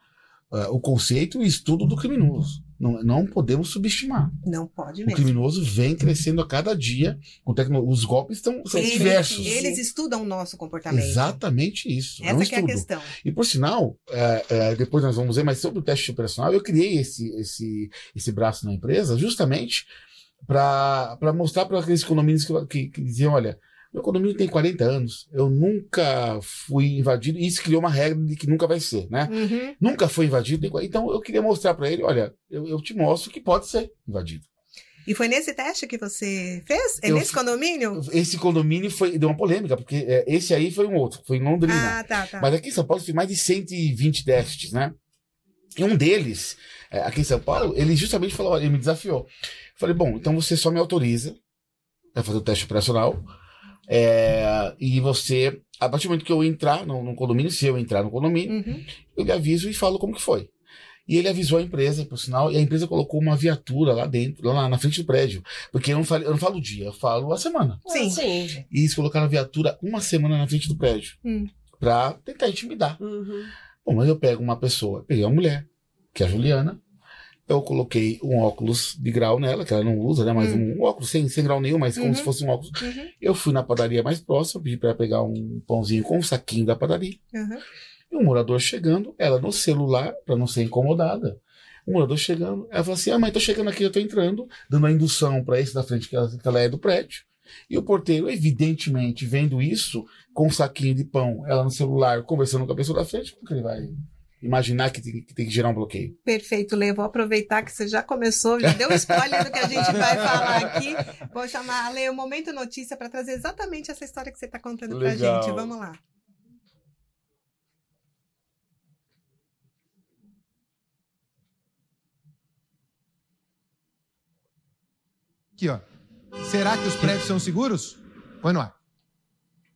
é, o conceito e o estudo do criminoso. Não, não podemos subestimar. Não pode O mesmo. criminoso vem crescendo a cada dia. Com tecno... Os golpes estão, são Eles- diversos. Eles estudam o nosso comportamento. Exatamente isso. é um Essa que é a questão. E por sinal, é, é, depois nós vamos ver, mas sobre o teste operacional, eu criei esse, esse, esse braço na empresa justamente para mostrar para aqueles condomínios que, que, que diziam: olha, meu condomínio tem 40 anos, eu nunca fui invadido, e isso criou uma regra de que nunca vai ser, né? Uhum. Nunca foi invadido, tem 40. então eu queria mostrar para ele: olha, eu, eu te mostro que pode ser invadido. E foi nesse teste que você fez? É Eu nesse condomínio? Esse condomínio foi, deu uma polêmica, porque é, esse aí foi um outro, foi em Londrina. Ah, tá, tá. Mas aqui em São Paulo tem mais de 120 testes, né? E um deles, é, aqui em São Paulo, ele justamente falou, olha, ele me desafiou. Eu falei, bom, então você só me autoriza a fazer o teste operacional. É, e você, a partir do momento que eu entrar no, no condomínio, se eu entrar no condomínio, Uhum. eu lhe aviso e falo como que foi. E ele avisou a empresa, por sinal, e a empresa colocou uma viatura lá dentro, lá na frente do prédio. Porque eu não falo, eu não falo o dia, eu falo a semana. Sim. Ah, sim. E eles colocaram a viatura uma semana na frente do prédio. Hum. Pra tentar intimidar. Uhum. Bom, mas eu pego uma pessoa, peguei uma mulher, que é a Juliana. Eu coloquei um óculos de grau nela, que ela não usa, né? Mas um óculos sem, sem grau nenhum, mas como Uhum. se fosse um óculos. Uhum, Eu fui na padaria mais próxima, pedi pra ela pegar um pãozinho com um saquinho da padaria. uhum. E um morador chegando, ela no celular, pra não ser incomodada. O morador chegando, ela falou assim: Ah, mãe, tô chegando aqui, eu tô entrando, dando a indução pra esse da frente, que ela, que ela é do prédio. E o porteiro, evidentemente, vendo isso, com um saquinho de pão, ela no celular, conversando com a pessoa da frente, como que ele vai imaginar que tem que, tem que gerar um bloqueio? Perfeito, Lê. Vou aproveitar que você já começou, já deu spoiler do que a gente vai falar aqui. Vou chamar a Lê, o Momento Notícia, para trazer exatamente essa história que você está contando para Legal. gente. Vamos lá. Aqui, ó. Será que os prédios são seguros? Põe no ar.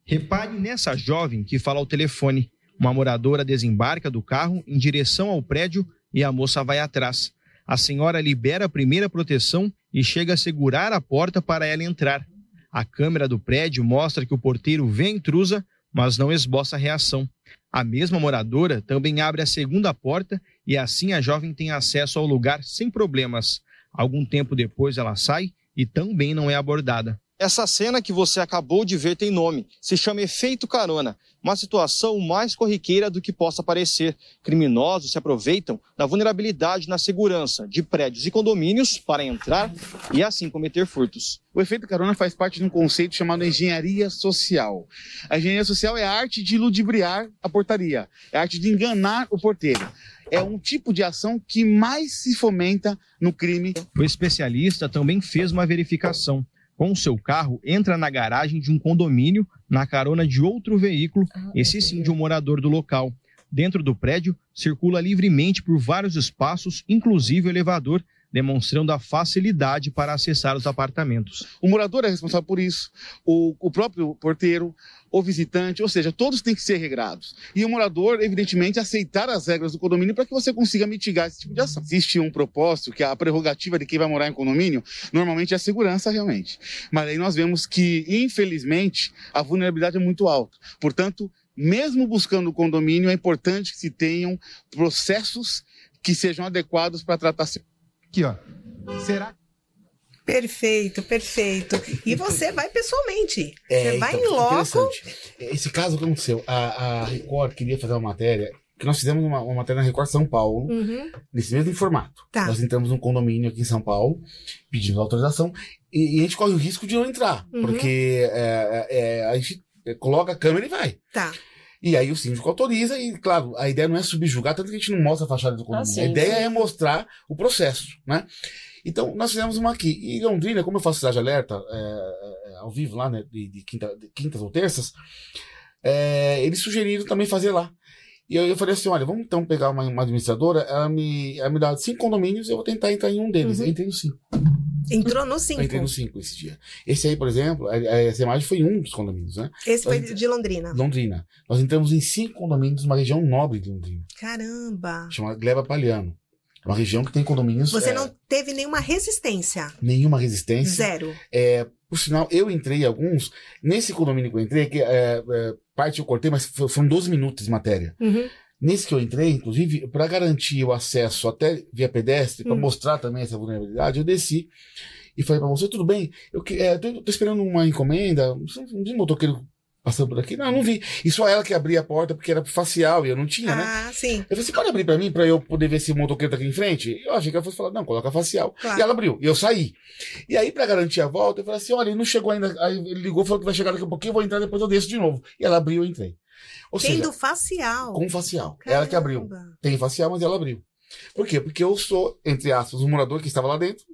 Repare nessa jovem que fala ao telefone. Uma moradora desembarca do carro em direção ao prédio e a moça vai atrás. A senhora libera a primeira proteção e chega a segurar a porta para ela entrar. A câmera do prédio mostra que o porteiro vê a intrusa, mas não esboça reação. A mesma moradora também abre a segunda porta e assim a jovem tem acesso ao lugar sem problemas. Algum tempo depois ela sai e também não é abordada. Essa cena que você acabou de ver tem nome. Se chama efeito carona. Uma situação mais corriqueira do que possa parecer. Criminosos se aproveitam da vulnerabilidade na segurança de prédios e condomínios para entrar e assim cometer furtos. O efeito carona faz parte de um conceito chamado engenharia social. A engenharia social é a arte de ludibriar a portaria, é a arte de enganar o porteiro. É um tipo de ação que mais se fomenta no crime. O especialista também fez uma verificação. Com seu carro, entra na garagem de um condomínio na carona de outro veículo, esse sim de um morador do local. Dentro do prédio, circula livremente por vários espaços, inclusive o elevador, demonstrando a facilidade para acessar os apartamentos. O morador é responsável por isso, o, o próprio porteiro, o visitante, ou seja, todos têm que ser regrados. E o morador, evidentemente, aceitar as regras do condomínio para que você consiga mitigar esse tipo de ação. Existe um propósito, que é a prerrogativa de quem vai morar em condomínio, normalmente é a segurança, realmente. Mas aí nós vemos que, infelizmente, a vulnerabilidade é muito alta. Portanto, mesmo buscando o condomínio, é importante que se tenham processos que sejam adequados para tratar Aqui, ó. Será Perfeito, perfeito. E você vai pessoalmente. É, você vai então, em loco. Esse caso que aconteceu, a, a Record queria fazer uma matéria, que nós fizemos uma, uma matéria na Record São Paulo, Uhum, nesse mesmo formato. Tá. Nós entramos num condomínio aqui em São Paulo, pedimos autorização, e, e a gente corre o risco de não entrar, Uhum. porque é, é, a gente coloca a câmera e vai. Tá. E aí o síndico autoriza, e claro, a ideia não é subjugar, tanto que a gente não mostra a fachada do condomínio. sim, a ideia sim. é mostrar o processo, né? Então, nós fizemos uma aqui. E Londrina, como eu faço cidade alerta, é, é, ao vivo lá, né, de, de quinta- de quintas ou terças, é, eles sugeriram também fazer lá. E eu, eu falei assim, olha, vamos então pegar uma, uma administradora, ela me, ela me dá cinco condomínios, eu vou tentar entrar em um deles. Uhum. Eu entrei no cinco. Entrou no Eu 5. entrei no cinco esse dia. Esse aí, por exemplo, a, a, essa imagem foi um dos condomínios, né? Esse foi Nós- de Londrina. Londrina. Nós entramos em cinco condomínios numa região nobre de Londrina, Caramba. chamada Gleba Palhano. É uma região que tem condomínios. Você é, não teve nenhuma resistência. Nenhuma resistência. Zero. É, por sinal, eu entrei em alguns. Nesse condomínio que eu entrei, que é, é, parte eu cortei, mas fo- foram 12 minutos de matéria. Uhum. Nesse que eu entrei, inclusive, para garantir o acesso até via pedestre, para Hum. mostrar também essa vulnerabilidade, eu desci e falei para você: tudo bem, eu é, tô, tô esperando uma encomenda, você não vi um motoqueiro passando por aqui? Não, não vi. E só ela que abria a porta porque era facial e eu não tinha, né? Ah, sim. Eu falei, você pode abrir pra mim, pra eu poder ver se o motoqueiro tá aqui em frente? Eu achei que ela fosse falar, não, coloca facial. Claro. E ela abriu, e eu saí. E aí, pra garantir a volta, eu falei assim, olha, ele não chegou ainda. Aí ele ligou, falou que vai chegar daqui a pouquinho, eu vou entrar, depois eu desço de novo. E ela abriu, eu entrei. Ou Tendo seja, facial. com facial. Ela que abriu. Caramba. Tem facial, mas ela abriu. Por quê? Porque eu sou, entre aspas, um morador que estava lá dentro.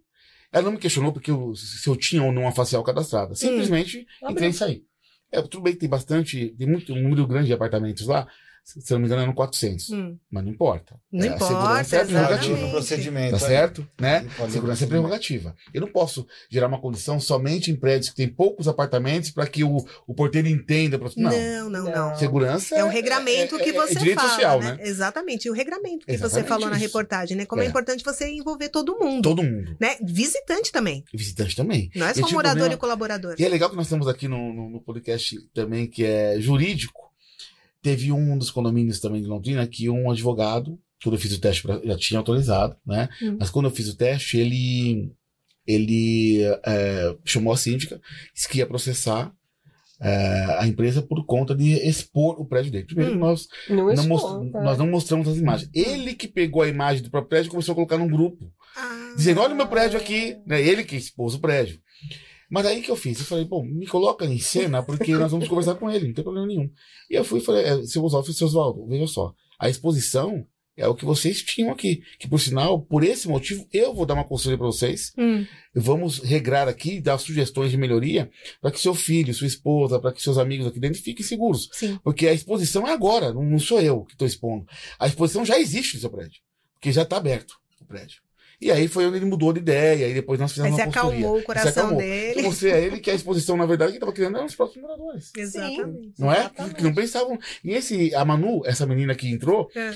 Ela não me questionou porque eu- se eu tinha ou não uma facial cadastrada. Simplesmente Abriu. entrei e saí. É, tudo bem que tem bastante, tem muito, um número grande de apartamentos lá. Se não me engano, é no 400. Hum, Mas não importa. Não É, a importa, segurança é prerrogativa. no procedimento. Tá certo? Né? Segurança é prerrogativa. Eu não posso gerar uma condição somente em prédios que tem poucos apartamentos para que o, o porteiro entenda. pra- Não. Não, não, não. Segurança É o regramento é- que é- você é direito fala, social, né? né? Exatamente, e o regramento que você Exatamente falou na isso. reportagem, né? Como é. É. importante você envolver todo mundo, Todo mundo. né? Visitante também, E visitante também. não é só morador problema- e colaborador. E é legal que nós temos aqui no, no, no podcast também, que é jurídico. Teve um dos condomínios também de Londrina que um advogado, quando eu fiz o teste, pra- já tinha autorizado, né? Hum. Mas quando eu fiz o teste, ele, ele é, chamou a síndica, disse que ia processar é, a empresa por conta de expor o prédio dele. Primeiro, Hum. nós, Não não expor, tá? nós não mostramos as imagens. Ele que pegou a imagem do próprio prédio e começou a colocar num grupo Ah, dizendo: olha o meu prédio aqui, né? Ele que expôs o prédio. Mas aí que eu fiz, eu falei, bom, me coloca em cena porque nós vamos conversar com ele, não tem problema nenhum. E eu fui e falei, é, seu Oswaldo, seu Oswaldo, veja só, a exposição é o que vocês tinham aqui, que por sinal, por esse motivo, eu vou dar uma consultoria para vocês, hum, vamos regrar aqui, dar sugestões de melhoria para que seu filho, sua esposa, para que seus amigos aqui dentro fiquem seguros. sim. Porque a exposição é agora, não, não sou eu que estou expondo. A exposição já existe no seu prédio, porque já está aberto o prédio. E aí foi onde ele mudou de ideia, e depois nós fizemos você uma consultoria. acalmou o Você coração acalmou. dele. Eu mostrei a ele que a exposição, na verdade, que estava criando eram os próprios moradores. Exatamente. Não é? Exatamente. Que não pensavam. E esse, a Manu, essa menina que entrou, É.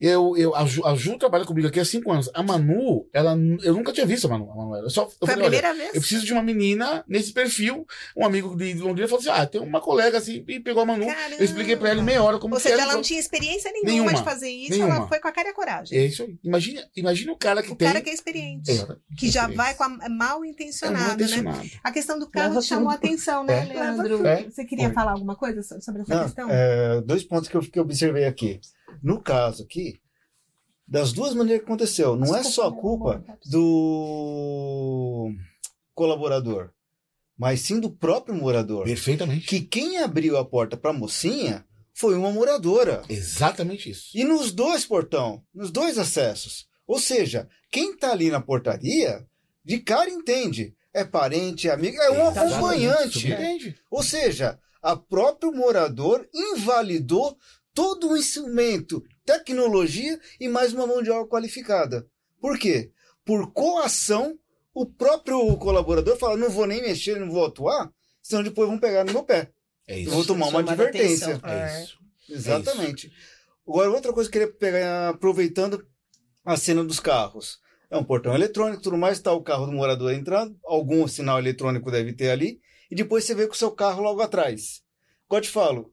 eu, eu, a, Ju, a Ju trabalha comigo aqui há cinco anos. A Manu, ela, eu nunca tinha visto a Manu. A Manu eu só, eu Foi a falei, olha, primeira vez? eu preciso de uma menina nesse perfil. Um amigo de Londrina falou assim: ah, tem uma colega assim, e pegou a Manu. Caramba. Eu expliquei pra ela meia hora como Ou que seja, era. ela não tinha experiência nenhuma, Nenhuma. de fazer isso, Nenhuma. ela foi com a cara e a coragem. É isso aí. Imagina, imagina o cara que o tem. cara que é experiente. É, que já vai com a mal É mal intencionado, né? intencionado. A questão do carro te chamou a atenção, né, É. Leandro? É. Você queria Oi. falar alguma coisa so- sobre essa Não, questão? é, dois pontos que eu, que eu observei aqui. No caso aqui, das duas maneiras que aconteceu, não é só culpa do colaborador, mas sim do próprio morador. Perfeitamente. Que quem abriu a porta para a mocinha foi uma moradora. Exatamente isso. E nos dois portão, nos dois acessos. Ou seja, quem tá ali na portaria, de cara entende. É parente, é amigo, é um Exatamente. acompanhante. Entende? Ou seja, a próprio morador invalidou todo o instrumento, tecnologia e mais uma mão de obra qualificada. Por quê? Por coação, o próprio colaborador fala: não vou nem mexer, não vou atuar, senão depois vão pegar no meu pé. É Eu isso. vou tomar uma advertência. atenção. É isso. Exatamente. Agora, outra coisa que eu queria pegar, aproveitando a cena dos carros. É um portão eletrônico, tudo mais, está o carro do morador entrando, algum sinal eletrônico deve ter ali, e depois você vê com o seu carro logo atrás. Igual eu te falo,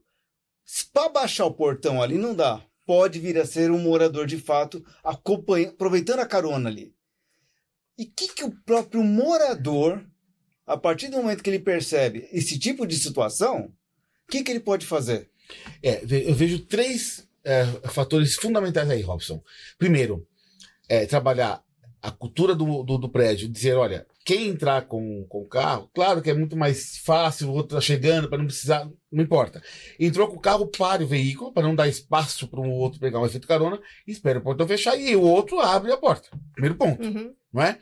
para baixar o portão ali não dá. Pode vir a ser um morador de fato, aproveitando a carona ali. E que, que o próprio morador, a partir do momento que ele percebe esse tipo de situação, o que, que ele pode fazer? É, eu vejo três é, fatores fundamentais aí, Robson. Primeiro, é, trabalhar a cultura do, do, do prédio, dizer, olha, quem entrar com, com o carro, claro que é muito mais fácil, o outro tá chegando, para não precisar, não importa. Entrou com o carro, pare o veículo, para não dar espaço para o outro pegar um efeito carona, espera o portão fechar e o outro abre a porta. Primeiro ponto, Uhum. não é?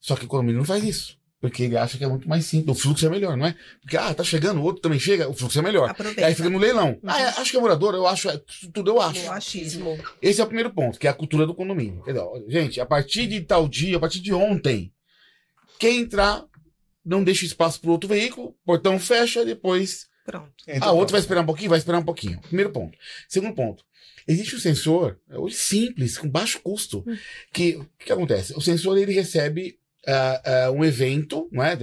Só que o condomínio não faz isso. Porque ele acha que é muito mais simples, o fluxo é melhor, não é? Porque, ah, tá chegando, o outro também chega, o fluxo é melhor. Aproveita. Aí fica no leilão. Uhum. Ah, é, acho que é morador, eu acho, é, tudo eu acho. No achismo. Esse é o primeiro ponto, que é a cultura do condomínio. Ó, gente, a partir de tal dia, a partir de ontem, quem entrar, não deixa espaço para outro veículo, portão fecha, depois Pronto. Entra a outra vai esperar um pouquinho, vai esperar um pouquinho. Primeiro ponto. Segundo ponto. Existe um sensor, é hoje simples, com baixo custo, Hum. que o que, que acontece? O sensor ele recebe ah, ah, um evento, não é?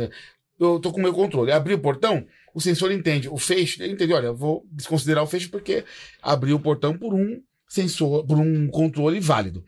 Eu tô com o meu controle. Abri o portão, o sensor entende o feixe, ele entende, olha, eu vou desconsiderar o feixe porque abriu o portão por um sensor, por um controle válido.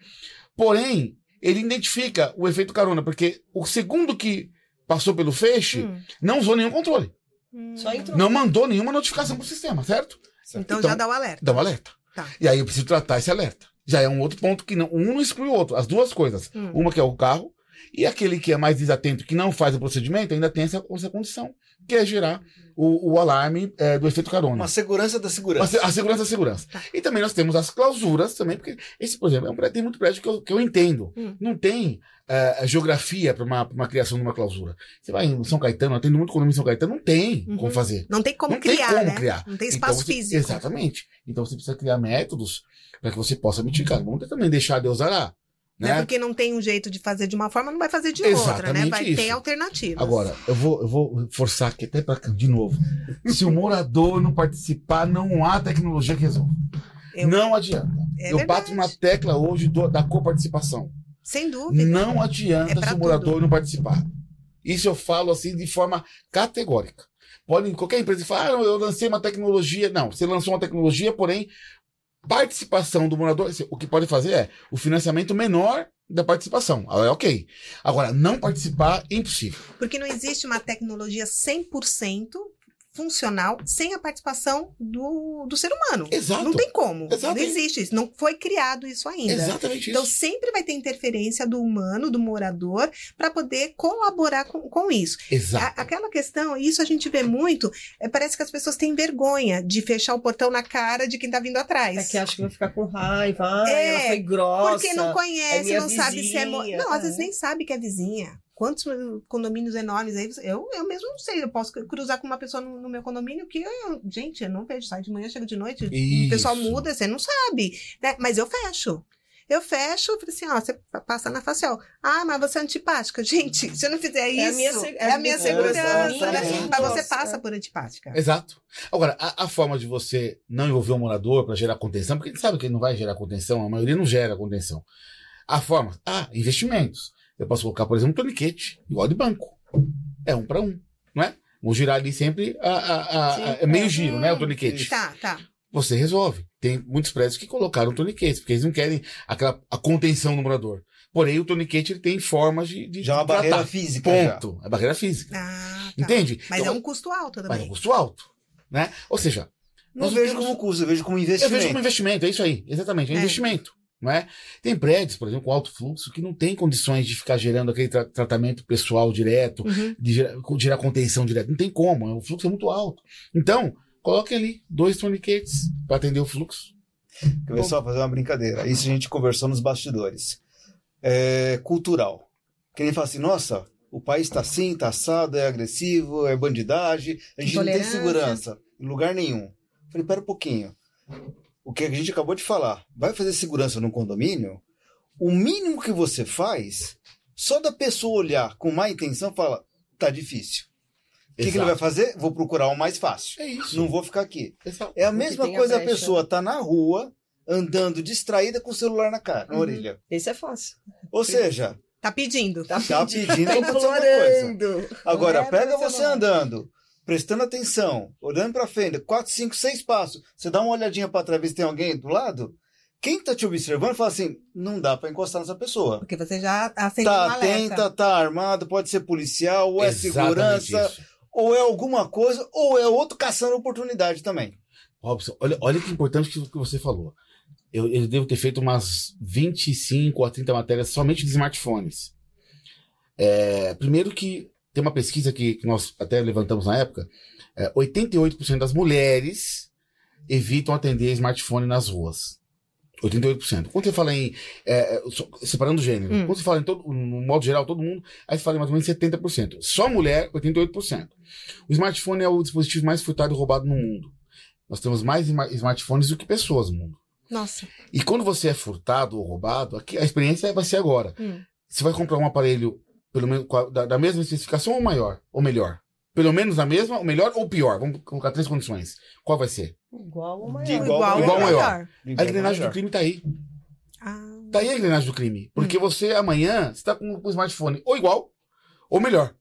Porém, ele identifica o efeito carona, porque o segundo que passou pelo feixe Hum. não usou nenhum controle. Hum. Só entrou. Não mandou nenhuma notificação pro sistema, certo? Então, Então- já dá o alerta. Dá um alerta. Tá. E aí eu preciso tratar esse alerta. Já é um outro ponto que não, um não exclui o outro. As duas coisas. Hum. Uma que é o carro E aquele que é mais desatento, que não faz o procedimento, ainda tem essa, essa condição, que é gerar o, o alarme é, do efeito carona. Uma segurança da segurança. se- A segurança da segurança. E também nós temos as clausuras também, porque esse, por exemplo, é um prédio, tem muito prédio que eu, que eu entendo. Hum. Não tem eh, geografia para uma, pra uma criação de uma clausura. Você vai em São Caetano, atende muito condomínio em São Caetano, não tem Uhum. como fazer. Não tem como Não tem criar, como né? criar. Não tem espaço Então você- físico. Exatamente. Então você precisa criar métodos para que você possa mitigar. Tem também deixar Deus arar. Não é Né? porque não tem um jeito de fazer de uma forma, não vai fazer de outra, né? Exatamente Vai ter isso. alternativas. Agora, eu vou, eu vou forçar aqui até para de novo. Se o morador não participar, não há tecnologia que resolva. Eu- Não adianta. É eu verdade. bato na tecla hoje do- da coparticipação. Sem dúvida. Não adianta É se o morador tudo. não participar. Isso eu falo assim de forma categórica. Pode qualquer empresa falar, ah, eu lancei uma tecnologia. Não, você lançou uma tecnologia, porém, participação do morador, assim, o que pode fazer é o financiamento menor da participação. É ok. Agora, não participar, impossível. Porque não existe uma tecnologia 100% funcional sem a participação do, do ser humano. Exato. Não tem como. Exato. Não existe isso. Não foi criado isso ainda. Exatamente Então isso. sempre vai ter interferência do humano, do morador, para poder colaborar com, com isso. Exato. A- aquela questão, isso a gente vê muito, é, parece que as pessoas têm vergonha de fechar o portão na cara de quem tá vindo atrás. É que acha que vai ficar com raiva. Ai, É, ela foi grossa. Porque não é conhece, minha não sabe se é. mo- vizinha, Não, às é. vezes nem sabe que é vizinha. Quantos condomínios enormes aí? Eu, eu mesmo não sei. Eu posso cruzar com uma pessoa no, no meu condomínio que, eu- gente, eu não vejo. Sai de manhã, chega de noite, o pessoal Isso. muda, você não sabe. né? Mas eu fecho. Eu fecho, eu falei assim, ó, você passa na facial. Ah, mas você é antipática. Gente, se eu não fizer É a isso, minha se- é a minha é, segurança. né? exatamente. Mas você passa por antipática. Exato. Agora, a, a forma de você não envolver o morador para gerar contenção, porque gente sabe que ele não vai gerar contenção, a maioria não gera contenção. A forma, ah, investimentos. Eu posso colocar, por exemplo, um toniquete, igual de banco. É um para um, não é? Vou girar ali sempre a, a- a- Sim, a- é meio é. giro, né? O toniquete. Tá, tá. Você resolve. Tem muitos prédios que colocaram toniquetes, porque eles não querem aquela a contenção do morador. Porém, o toniquete ele tem formas de, de Já é uma tratar. barreira física. já. Ponto. É barreira física. Ah, tá. Entende? Mas Então, é um custo alto mas é um também. custo alto. Né? Ou seja, Não Nós vejo temos- como custo, eu vejo como eu investimento. vejo como investimento, é isso aí, exatamente, é, É. investimento. Não é? Tem prédios, por exemplo, com alto fluxo, que não tem condições de ficar gerando aquele tra- tratamento pessoal direto, Uhum. de gerar, gerar contenção direta. Não tem como, o fluxo é muito alto. Então, coloque ali dois toniquetes para atender o fluxo. Ver só fazer uma brincadeira? Isso a gente conversou nos bastidores. É cultural. Que nem fala assim, nossa, o país tá assim, tá assado, é agressivo, é bandidagem, a gente não tem segurança em lugar nenhum. Falei, pera um pouquinho. O que a gente acabou de falar, vai fazer segurança no condomínio? O mínimo que você faz, só da pessoa olhar com má intenção, fala, tá difícil. O que, que ele vai fazer? Vou procurar o mais fácil. É isso. Não vou ficar aqui. Exato. É a mesma coisa a brecha. pessoa tá na rua, andando distraída com o celular na cara, na Uhum. orelha. Esse é fácil. Ou seja, Tá pedindo. Tá tá pedindo, pedindo tá alguma coisa. implorando. Agora, é pega você celular. andando, prestando atenção, olhando pra frente, 4, 5, 6 passos. Você dá uma olhadinha pra trás, ver se tem alguém do lado. Quem tá te observando fala assim: não dá pra encostar nessa pessoa. Porque você já acendeu um Tá alerta. atenta, tá armado, pode ser policial, ou é Exatamente segurança, isso. ou é alguma coisa, ou é outro caçando oportunidade também. Robson, olha, olha que importante que, que você falou. Eu, eu devo ter feito umas 25 a 30 matérias somente de smartphones. É, primeiro que tem uma pesquisa que, que nós até levantamos na época, é, 88% das mulheres evitam atender smartphone nas ruas. 88%. Quando você fala em. é, é, separando o gênero, Hum. quando você fala em todo, no modo geral, todo mundo, aí você fala em mais ou menos 70%. Só mulher, 88%. O smartphone é o dispositivo mais furtado e roubado no mundo. Nós temos mais sma- smartphones do que pessoas no mundo. Nossa. E quando você é furtado ou roubado, aqui a experiência vai ser agora. Hum. Você vai comprar um aparelho pelo menos da, da mesma especificação ou maior? Ou melhor? Pelo menos a mesma, ou melhor ou pior? Vamos colocar três condições. Qual vai ser? Igual ou maior. De igual Igual, Igual ou maior. melhor. A engrenagem do crime tá aí. Ah, Tá aí a engrenagem do crime. Porque você amanhã está com o smartphone ou igual ou melhor.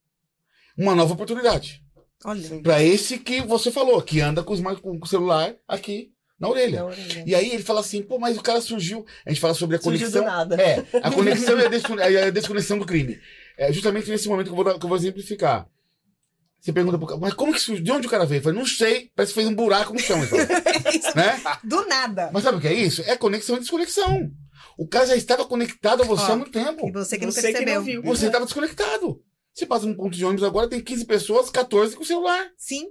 Uma nova oportunidade. olha. Pra esse que você falou, que anda com o, smart, com o celular aqui na orelha. Na orelha. E aí ele fala assim, pô, mas o cara surgiu. A gente fala sobre a Surgiu conexão. do nada. É, a conexão e a, descone- a desconexão do crime. É justamente nesse momento que eu vou, que eu vou exemplificar. Você pergunta pro cara, mas como que? De onde o cara veio? Eu falei, não sei, parece que fez um buraco no chão. Fala, né? Do nada. Mas sabe o que é isso? É conexão e desconexão. O cara já estava conectado a você Ó, há muito tempo. E você que não Você que percebeu. não viu. Você estava desconectado. Você passa num ponto de ônibus agora, tem 15 pessoas, 14 com o celular. Sim.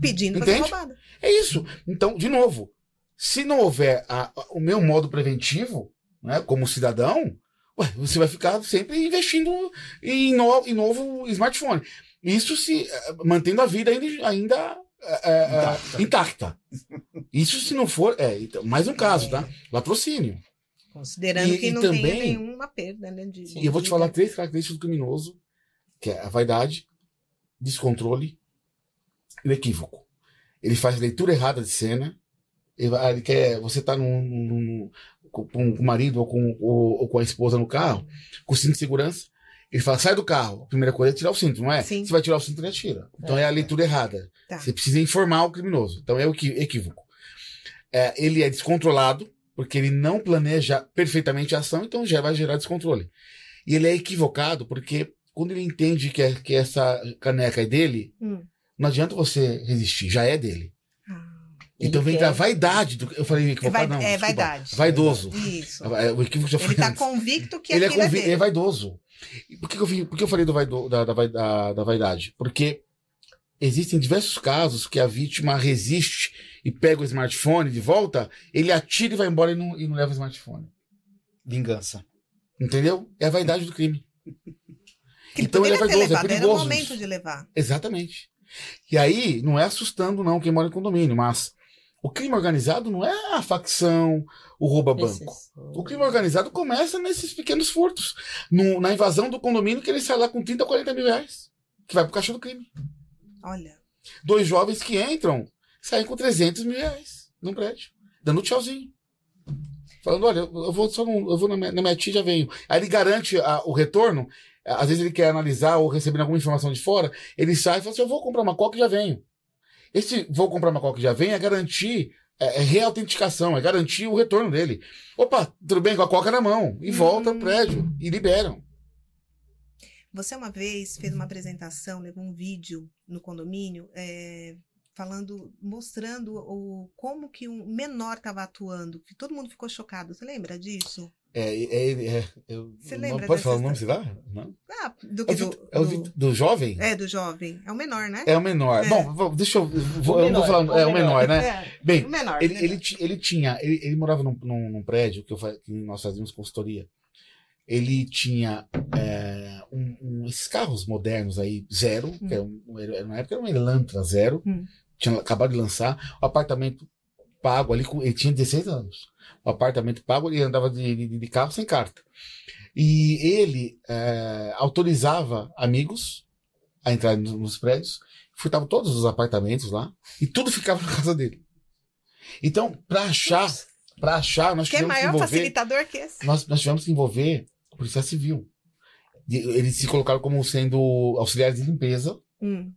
Pedindo pra ser Entende? roubada. É isso. Então, de novo, se não houver a- a- o meu modo preventivo, né, como cidadão, ué, você vai ficar sempre investindo em, no- em novo smartphone. Isso se eh, mantendo a vida ainda, ainda eh, Intacta. intacta. Isso se não for. É, então, mais um caso, tá? Latrocínio. Considerando E- que e não também- tenha nenhuma perda, né? De, E eu vou te falar três características do criminoso, que é a vaidade, descontrole e o equívoco. Ele faz leitura errada de cena. Ele, quer. Você tá num, num- num- com, com o marido ou com, ou, ou com a esposa no carro, com cinto de segurança. Ele fala, sai do carro. A primeira coisa é tirar o cinto, não é? Sim. Você vai tirar o cinto, ele atira. Então é, a leitura errada. Tá. Você precisa informar o criminoso. Então é o equívoco. É, ele é descontrolado, porque ele não planeja perfeitamente a ação, então já vai gerar descontrole. E ele é equivocado, porque quando ele entende que, é- que essa caneca é dele, Hum. não adianta você resistir, já é dele. Então vem quer. da vaidade. Do, eu falei é, equivocado, vai- não. é desculpa. vaidade. Vaidoso. Isso. É, O equívoco já foi Ele tá antes. convicto que ele é, é, convi- ele é vaidoso. Por que, eu, vi- por que eu falei do vaido, da, da, da- da vaidade? Porque existem diversos casos que a vítima resiste e pega o smartphone de volta, ele atira e vai embora e não, e não leva o smartphone. Vingança. Entendeu? É a vaidade do crime. Que ele Então ele é vaidoso, é levado, era o perigoso momento isso. de levar. Exatamente. E aí, não é assustando, não, quem mora em condomínio, mas o crime organizado não é a facção, o rouba-banco. O crime organizado começa nesses pequenos furtos. No- na invasão do condomínio, que ele sai lá com 30 ou 40 mil reais. Que vai pro caixa do crime. Olha. Dois jovens que entram, saem com 300 mil reais num prédio. Dando tchauzinho. Falando, olha, eu vou só num- eu vou na minha, na minha tia e já venho. Aí ele garante a- o retorno. Às vezes ele quer analisar ou receber alguma informação de fora. Ele sai e fala assim: eu vou comprar uma coca e já venho. Esse vou comprar uma coca e já venho é garantir é, é reautenticação, é garantir o retorno dele. Opa, tudo bem, com a coca na mão. E volta Hum. ao prédio. E liberam. Você uma vez fez uma apresentação, levou um vídeo no condomínio, é, falando, mostrando o, como que um menor estava atuando, que todo mundo ficou chocado. Você lembra disso? É, é, é, é, eu- Você não lembra pode falar o nome, sei lá? Não? Ah, do É que o, do, é o do- Vitor- do jovem? é, do jovem. É o menor, né? É o menor. É. Bom, deixa eu. Vou, O eu não vou menor, falar. É o o menor, né? É, Bem, o menor. ele, né? ele, ele tinha. Ele, ele morava num, num, num prédio que, eu, que nós fazíamos consultoria. Ele tinha é, um, um- esses carros modernos aí, zero, Hum. que era um, era- na época era um Elantra zero. Hum. Tinha acabado de lançar. O apartamento pago ali, ele tinha 16 anos. O apartamento pago, ele andava de, de, de carro sem carta. E ele é, autorizava amigos a entrar nos, nos prédios, furtava todos os apartamentos lá, e tudo ficava na casa dele. Então, para achar, para achar, nós Que é tivemos que maior envolver, facilitador que esse. nós, nós tivemos que envolver a Polícia Civil. Eles se colocaram como sendo auxiliares de limpeza Hum.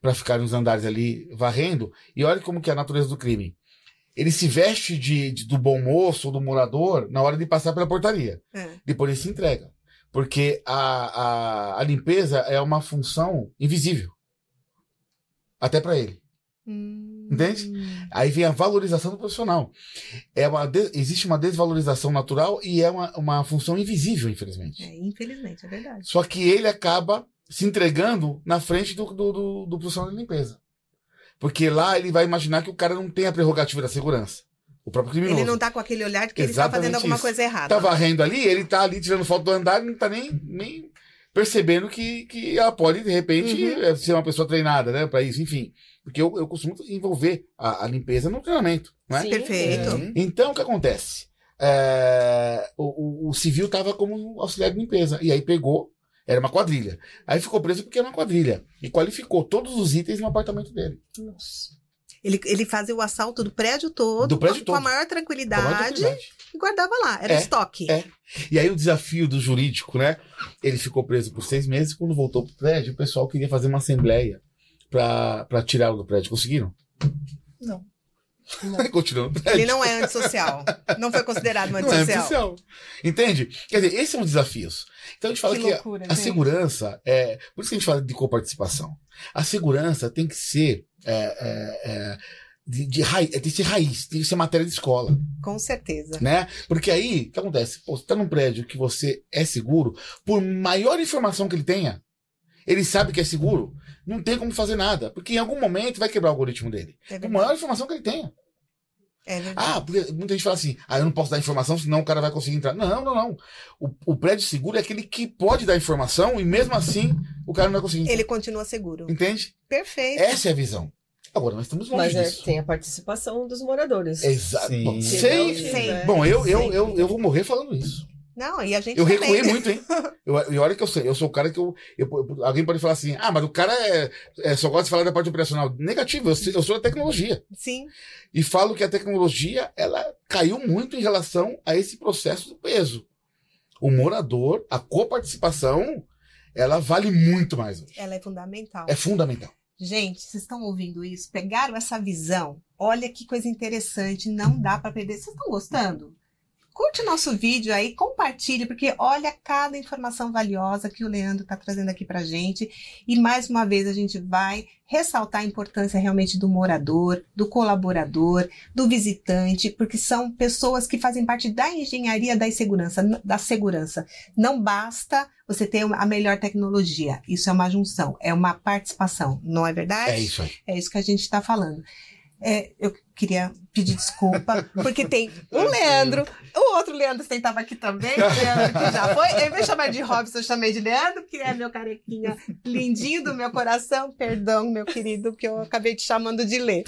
para ficar nos andares ali varrendo. E olha como que é a natureza do crime. Ele se veste de, de- do bom moço ou do morador na hora de passar pela portaria. É. Depois ele se entrega. Porque a, a, a limpeza é uma função invisível. Até para ele. Hum. Entende? Aí vem a valorização do profissional. É uma de- existe uma desvalorização natural e é uma, uma função invisível, infelizmente. É, infelizmente, é verdade. Só que ele acaba se entregando na frente do, do, do, do profissional de limpeza. Porque lá ele vai imaginar que o cara não tem a prerrogativa da segurança. O próprio criminoso. Ele não tá com aquele olhar de que ele está Exatamente fazendo alguma isso. coisa errada. tá varrendo ali, ele tá ali tirando foto do andar e não tá nem, nem percebendo que, que ela pode, de repente, Uhum. eh, ser uma pessoa treinada, né, pra isso, enfim. Porque eu, eu costumo envolver a, a limpeza no treinamento, é? Sim. Perfeito. Uhum. Então, o que acontece? É, o, o- o civil estava como auxiliar de limpeza. E aí pegou, era uma quadrilha. Aí ficou preso porque era uma quadrilha. E qualificou todos os itens no apartamento dele. Nossa. Ele, ele fazia o assalto do prédio todo, Do prédio com, com a todo. maior Com a maior tranquilidade tranquilidade. e guardava lá. Era É, estoque. é. E aí o desafio do jurídico, né? Ele ficou preso por seis meses. Quando voltou pro prédio, o pessoal queria fazer uma assembleia pra tirá-lo do prédio. Conseguiram? Não. Prédio. Ele não é antissocial. não foi considerado um Não é antissocial. antissocial. Entende? Quer dizer, esses são os desafios. Então a gente fala Que que, a- loucura, a, gente. segurança é. Por isso que a gente fala de coparticipação. A segurança tem que ser é, é, é, de, de, raiz, tem que ser raiz, tem que ser matéria de escola, Com certeza. né? Porque aí, o que acontece? Pô, você tá num prédio que você é seguro, por maior informação que ele tenha, ele sabe que é seguro, não tem como fazer nada, porque em algum momento vai quebrar o algoritmo dele. É Por verdade. maior informação que ele tenha. É verdade. Ah, porque muita gente fala assim, ah, eu não posso dar informação, senão o cara vai conseguir entrar. Não, não, não. O, o prédio seguro é aquele que pode dar informação e mesmo assim o cara não vai conseguir entrar. Ele continua seguro. Entende? Perfeito. Essa é a visão. Agora, nós estamos longe Mas é, disso. tem a participação dos moradores. Exato. Sim. Bom, Se sei- não tiver- Bom, eu, eu, Sim. eu, eu vou morrer falando isso. Não, e a gente Eu também. recuei muito, hein? Eu, e olha que eu sei, eu sou o cara que eu, eu- Alguém pode falar assim, ah, mas o cara é, é, só gosta de falar da parte operacional. Negativo, eu, eu sou da tecnologia. Sim, E falo que a tecnologia, ela caiu muito em relação a esse processo do peso. O morador, a coparticipação, ela vale muito mais hoje. ela é fundamental. É fundamental. Gente, vocês estão ouvindo isso? Pegaram essa visão? Olha que coisa interessante, não dá para perder. Vocês estão gostando? Curte o nosso vídeo aí, compartilhe, porque olha cada informação valiosa que o Leandro está trazendo aqui para gente. E mais uma vez a gente vai ressaltar a importância realmente do morador, do colaborador, do visitante, porque são pessoas que fazem parte da engenharia da segurança, da segurança. Não basta você ter a melhor tecnologia. Isso é uma junção, é uma participação, não é verdade? É isso aí. É isso que a gente está falando. É, eu queria pedir desculpa, porque tem o Leandro, o outro Leandro sentava aqui também, Leandro que já foi. Em vez de chamar de Robson, eu chamei de Leandro, que é meu carequinha lindinho do meu coração. Perdão, meu querido, que eu acabei te chamando de Lê.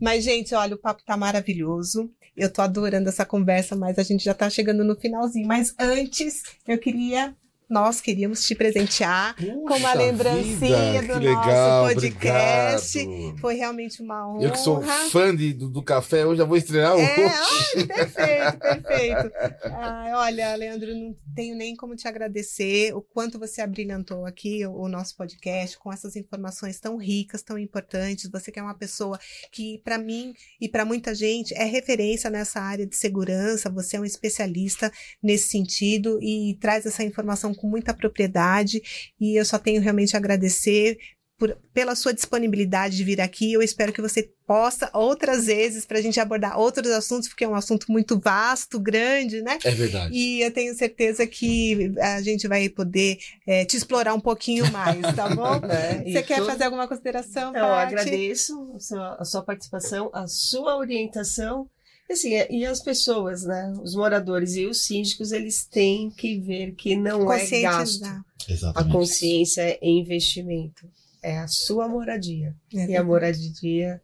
Mas, gente, olha, o papo tá maravilhoso. Eu tô adorando essa conversa, mas a gente já tá chegando no finalzinho. Mas antes, eu queria. Nós queríamos te presentear com uma Puxa lembrancinha vida, do legal, nosso podcast. obrigado. Foi realmente uma honra. Eu que sou fã de, do, do café, hoje já vou estrear o. É, ai, perfeito, perfeito. Ai, olha, Leandro, não tenho nem como te agradecer o quanto você abrilhantou aqui o, o nosso podcast com essas informações tão ricas, tão importantes. Você que é uma pessoa que, para mim e para muita gente, é referência nessa área de segurança. Você é um especialista nesse sentido e traz essa informação com muita propriedade. E eu só tenho realmente a agradecer por- pela sua disponibilidade de vir aqui. Eu espero que você possa outras vezes para a gente abordar outros assuntos, porque é um assunto muito vasto, grande, né? É verdade. E eu tenho certeza que a gente vai poder eh, te explorar um pouquinho mais, tá bom? E Você quer tudo- fazer alguma consideração, Eu agradeço a sua, a sua participação, a sua orientação. E, Assim, é- e as pessoas, né? Os moradores e os síndicos, eles têm que ver que não é gasto. Conscientizar. A Exatamente. consciência é investimento. É a sua moradia. É E a moradia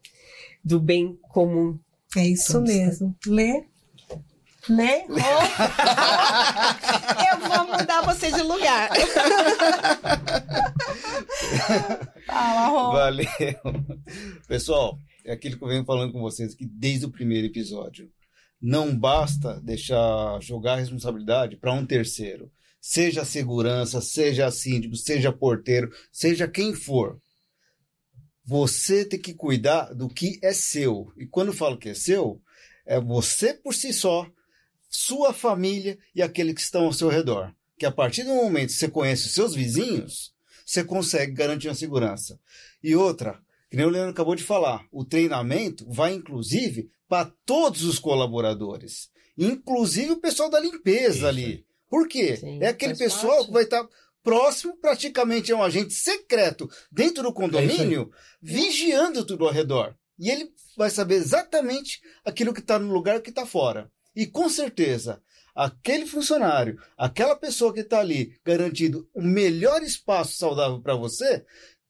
do bem comum. É isso Todos, né? mesmo. Lê. Lê. Rô. Eu vou mudar você de lugar. Fala, Rô. Valeu. Pessoal, é aquilo que eu venho falando com vocês aqui desde o primeiro episódio. Não basta deixar jogar a responsabilidade para um terceiro. Seja segurança, seja síndico, seja porteiro, seja quem for. Você tem que cuidar do que é seu. E quando eu falo que é seu, é você por si só, sua família e aqueles que estão ao seu redor. Que a partir do momento que você conhece os seus vizinhos, você consegue garantir a segurança. E outra, que nem o Leandro acabou de falar, o treinamento vai inclusive para todos os colaboradores, inclusive o pessoal da limpeza Isso ali. Por quê? Sim, é aquele pessoal parte. que vai estar próximo, praticamente é um agente secreto dentro do condomínio, vigiando tudo ao redor. E ele vai saber exatamente aquilo que está no lugar e que está fora. E com certeza, aquele funcionário, aquela pessoa que está ali garantindo o melhor espaço saudável para você,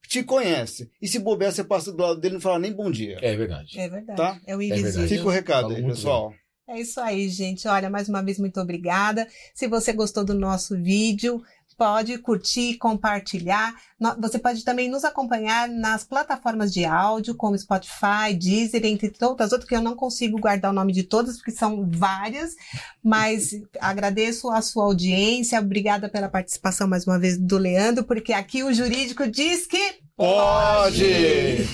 te conhece. E se bobear, você passa do lado dele e não fala nem bom dia. É verdade. É verdade. Tá? É o verdade. invisível. Fica o recado Falou aí, pessoal. É isso aí, gente. Olha, mais uma vez, muito obrigada. Se você gostou do nosso vídeo, pode curtir, compartilhar. Você pode também nos acompanhar nas plataformas de áudio, como Spotify, Deezer, entre outras outras, que eu não consigo guardar o nome de todas, porque são várias. Mas agradeço a sua audiência. Obrigada pela participação mais uma vez do Leandro, porque aqui o jurídico diz que Pode!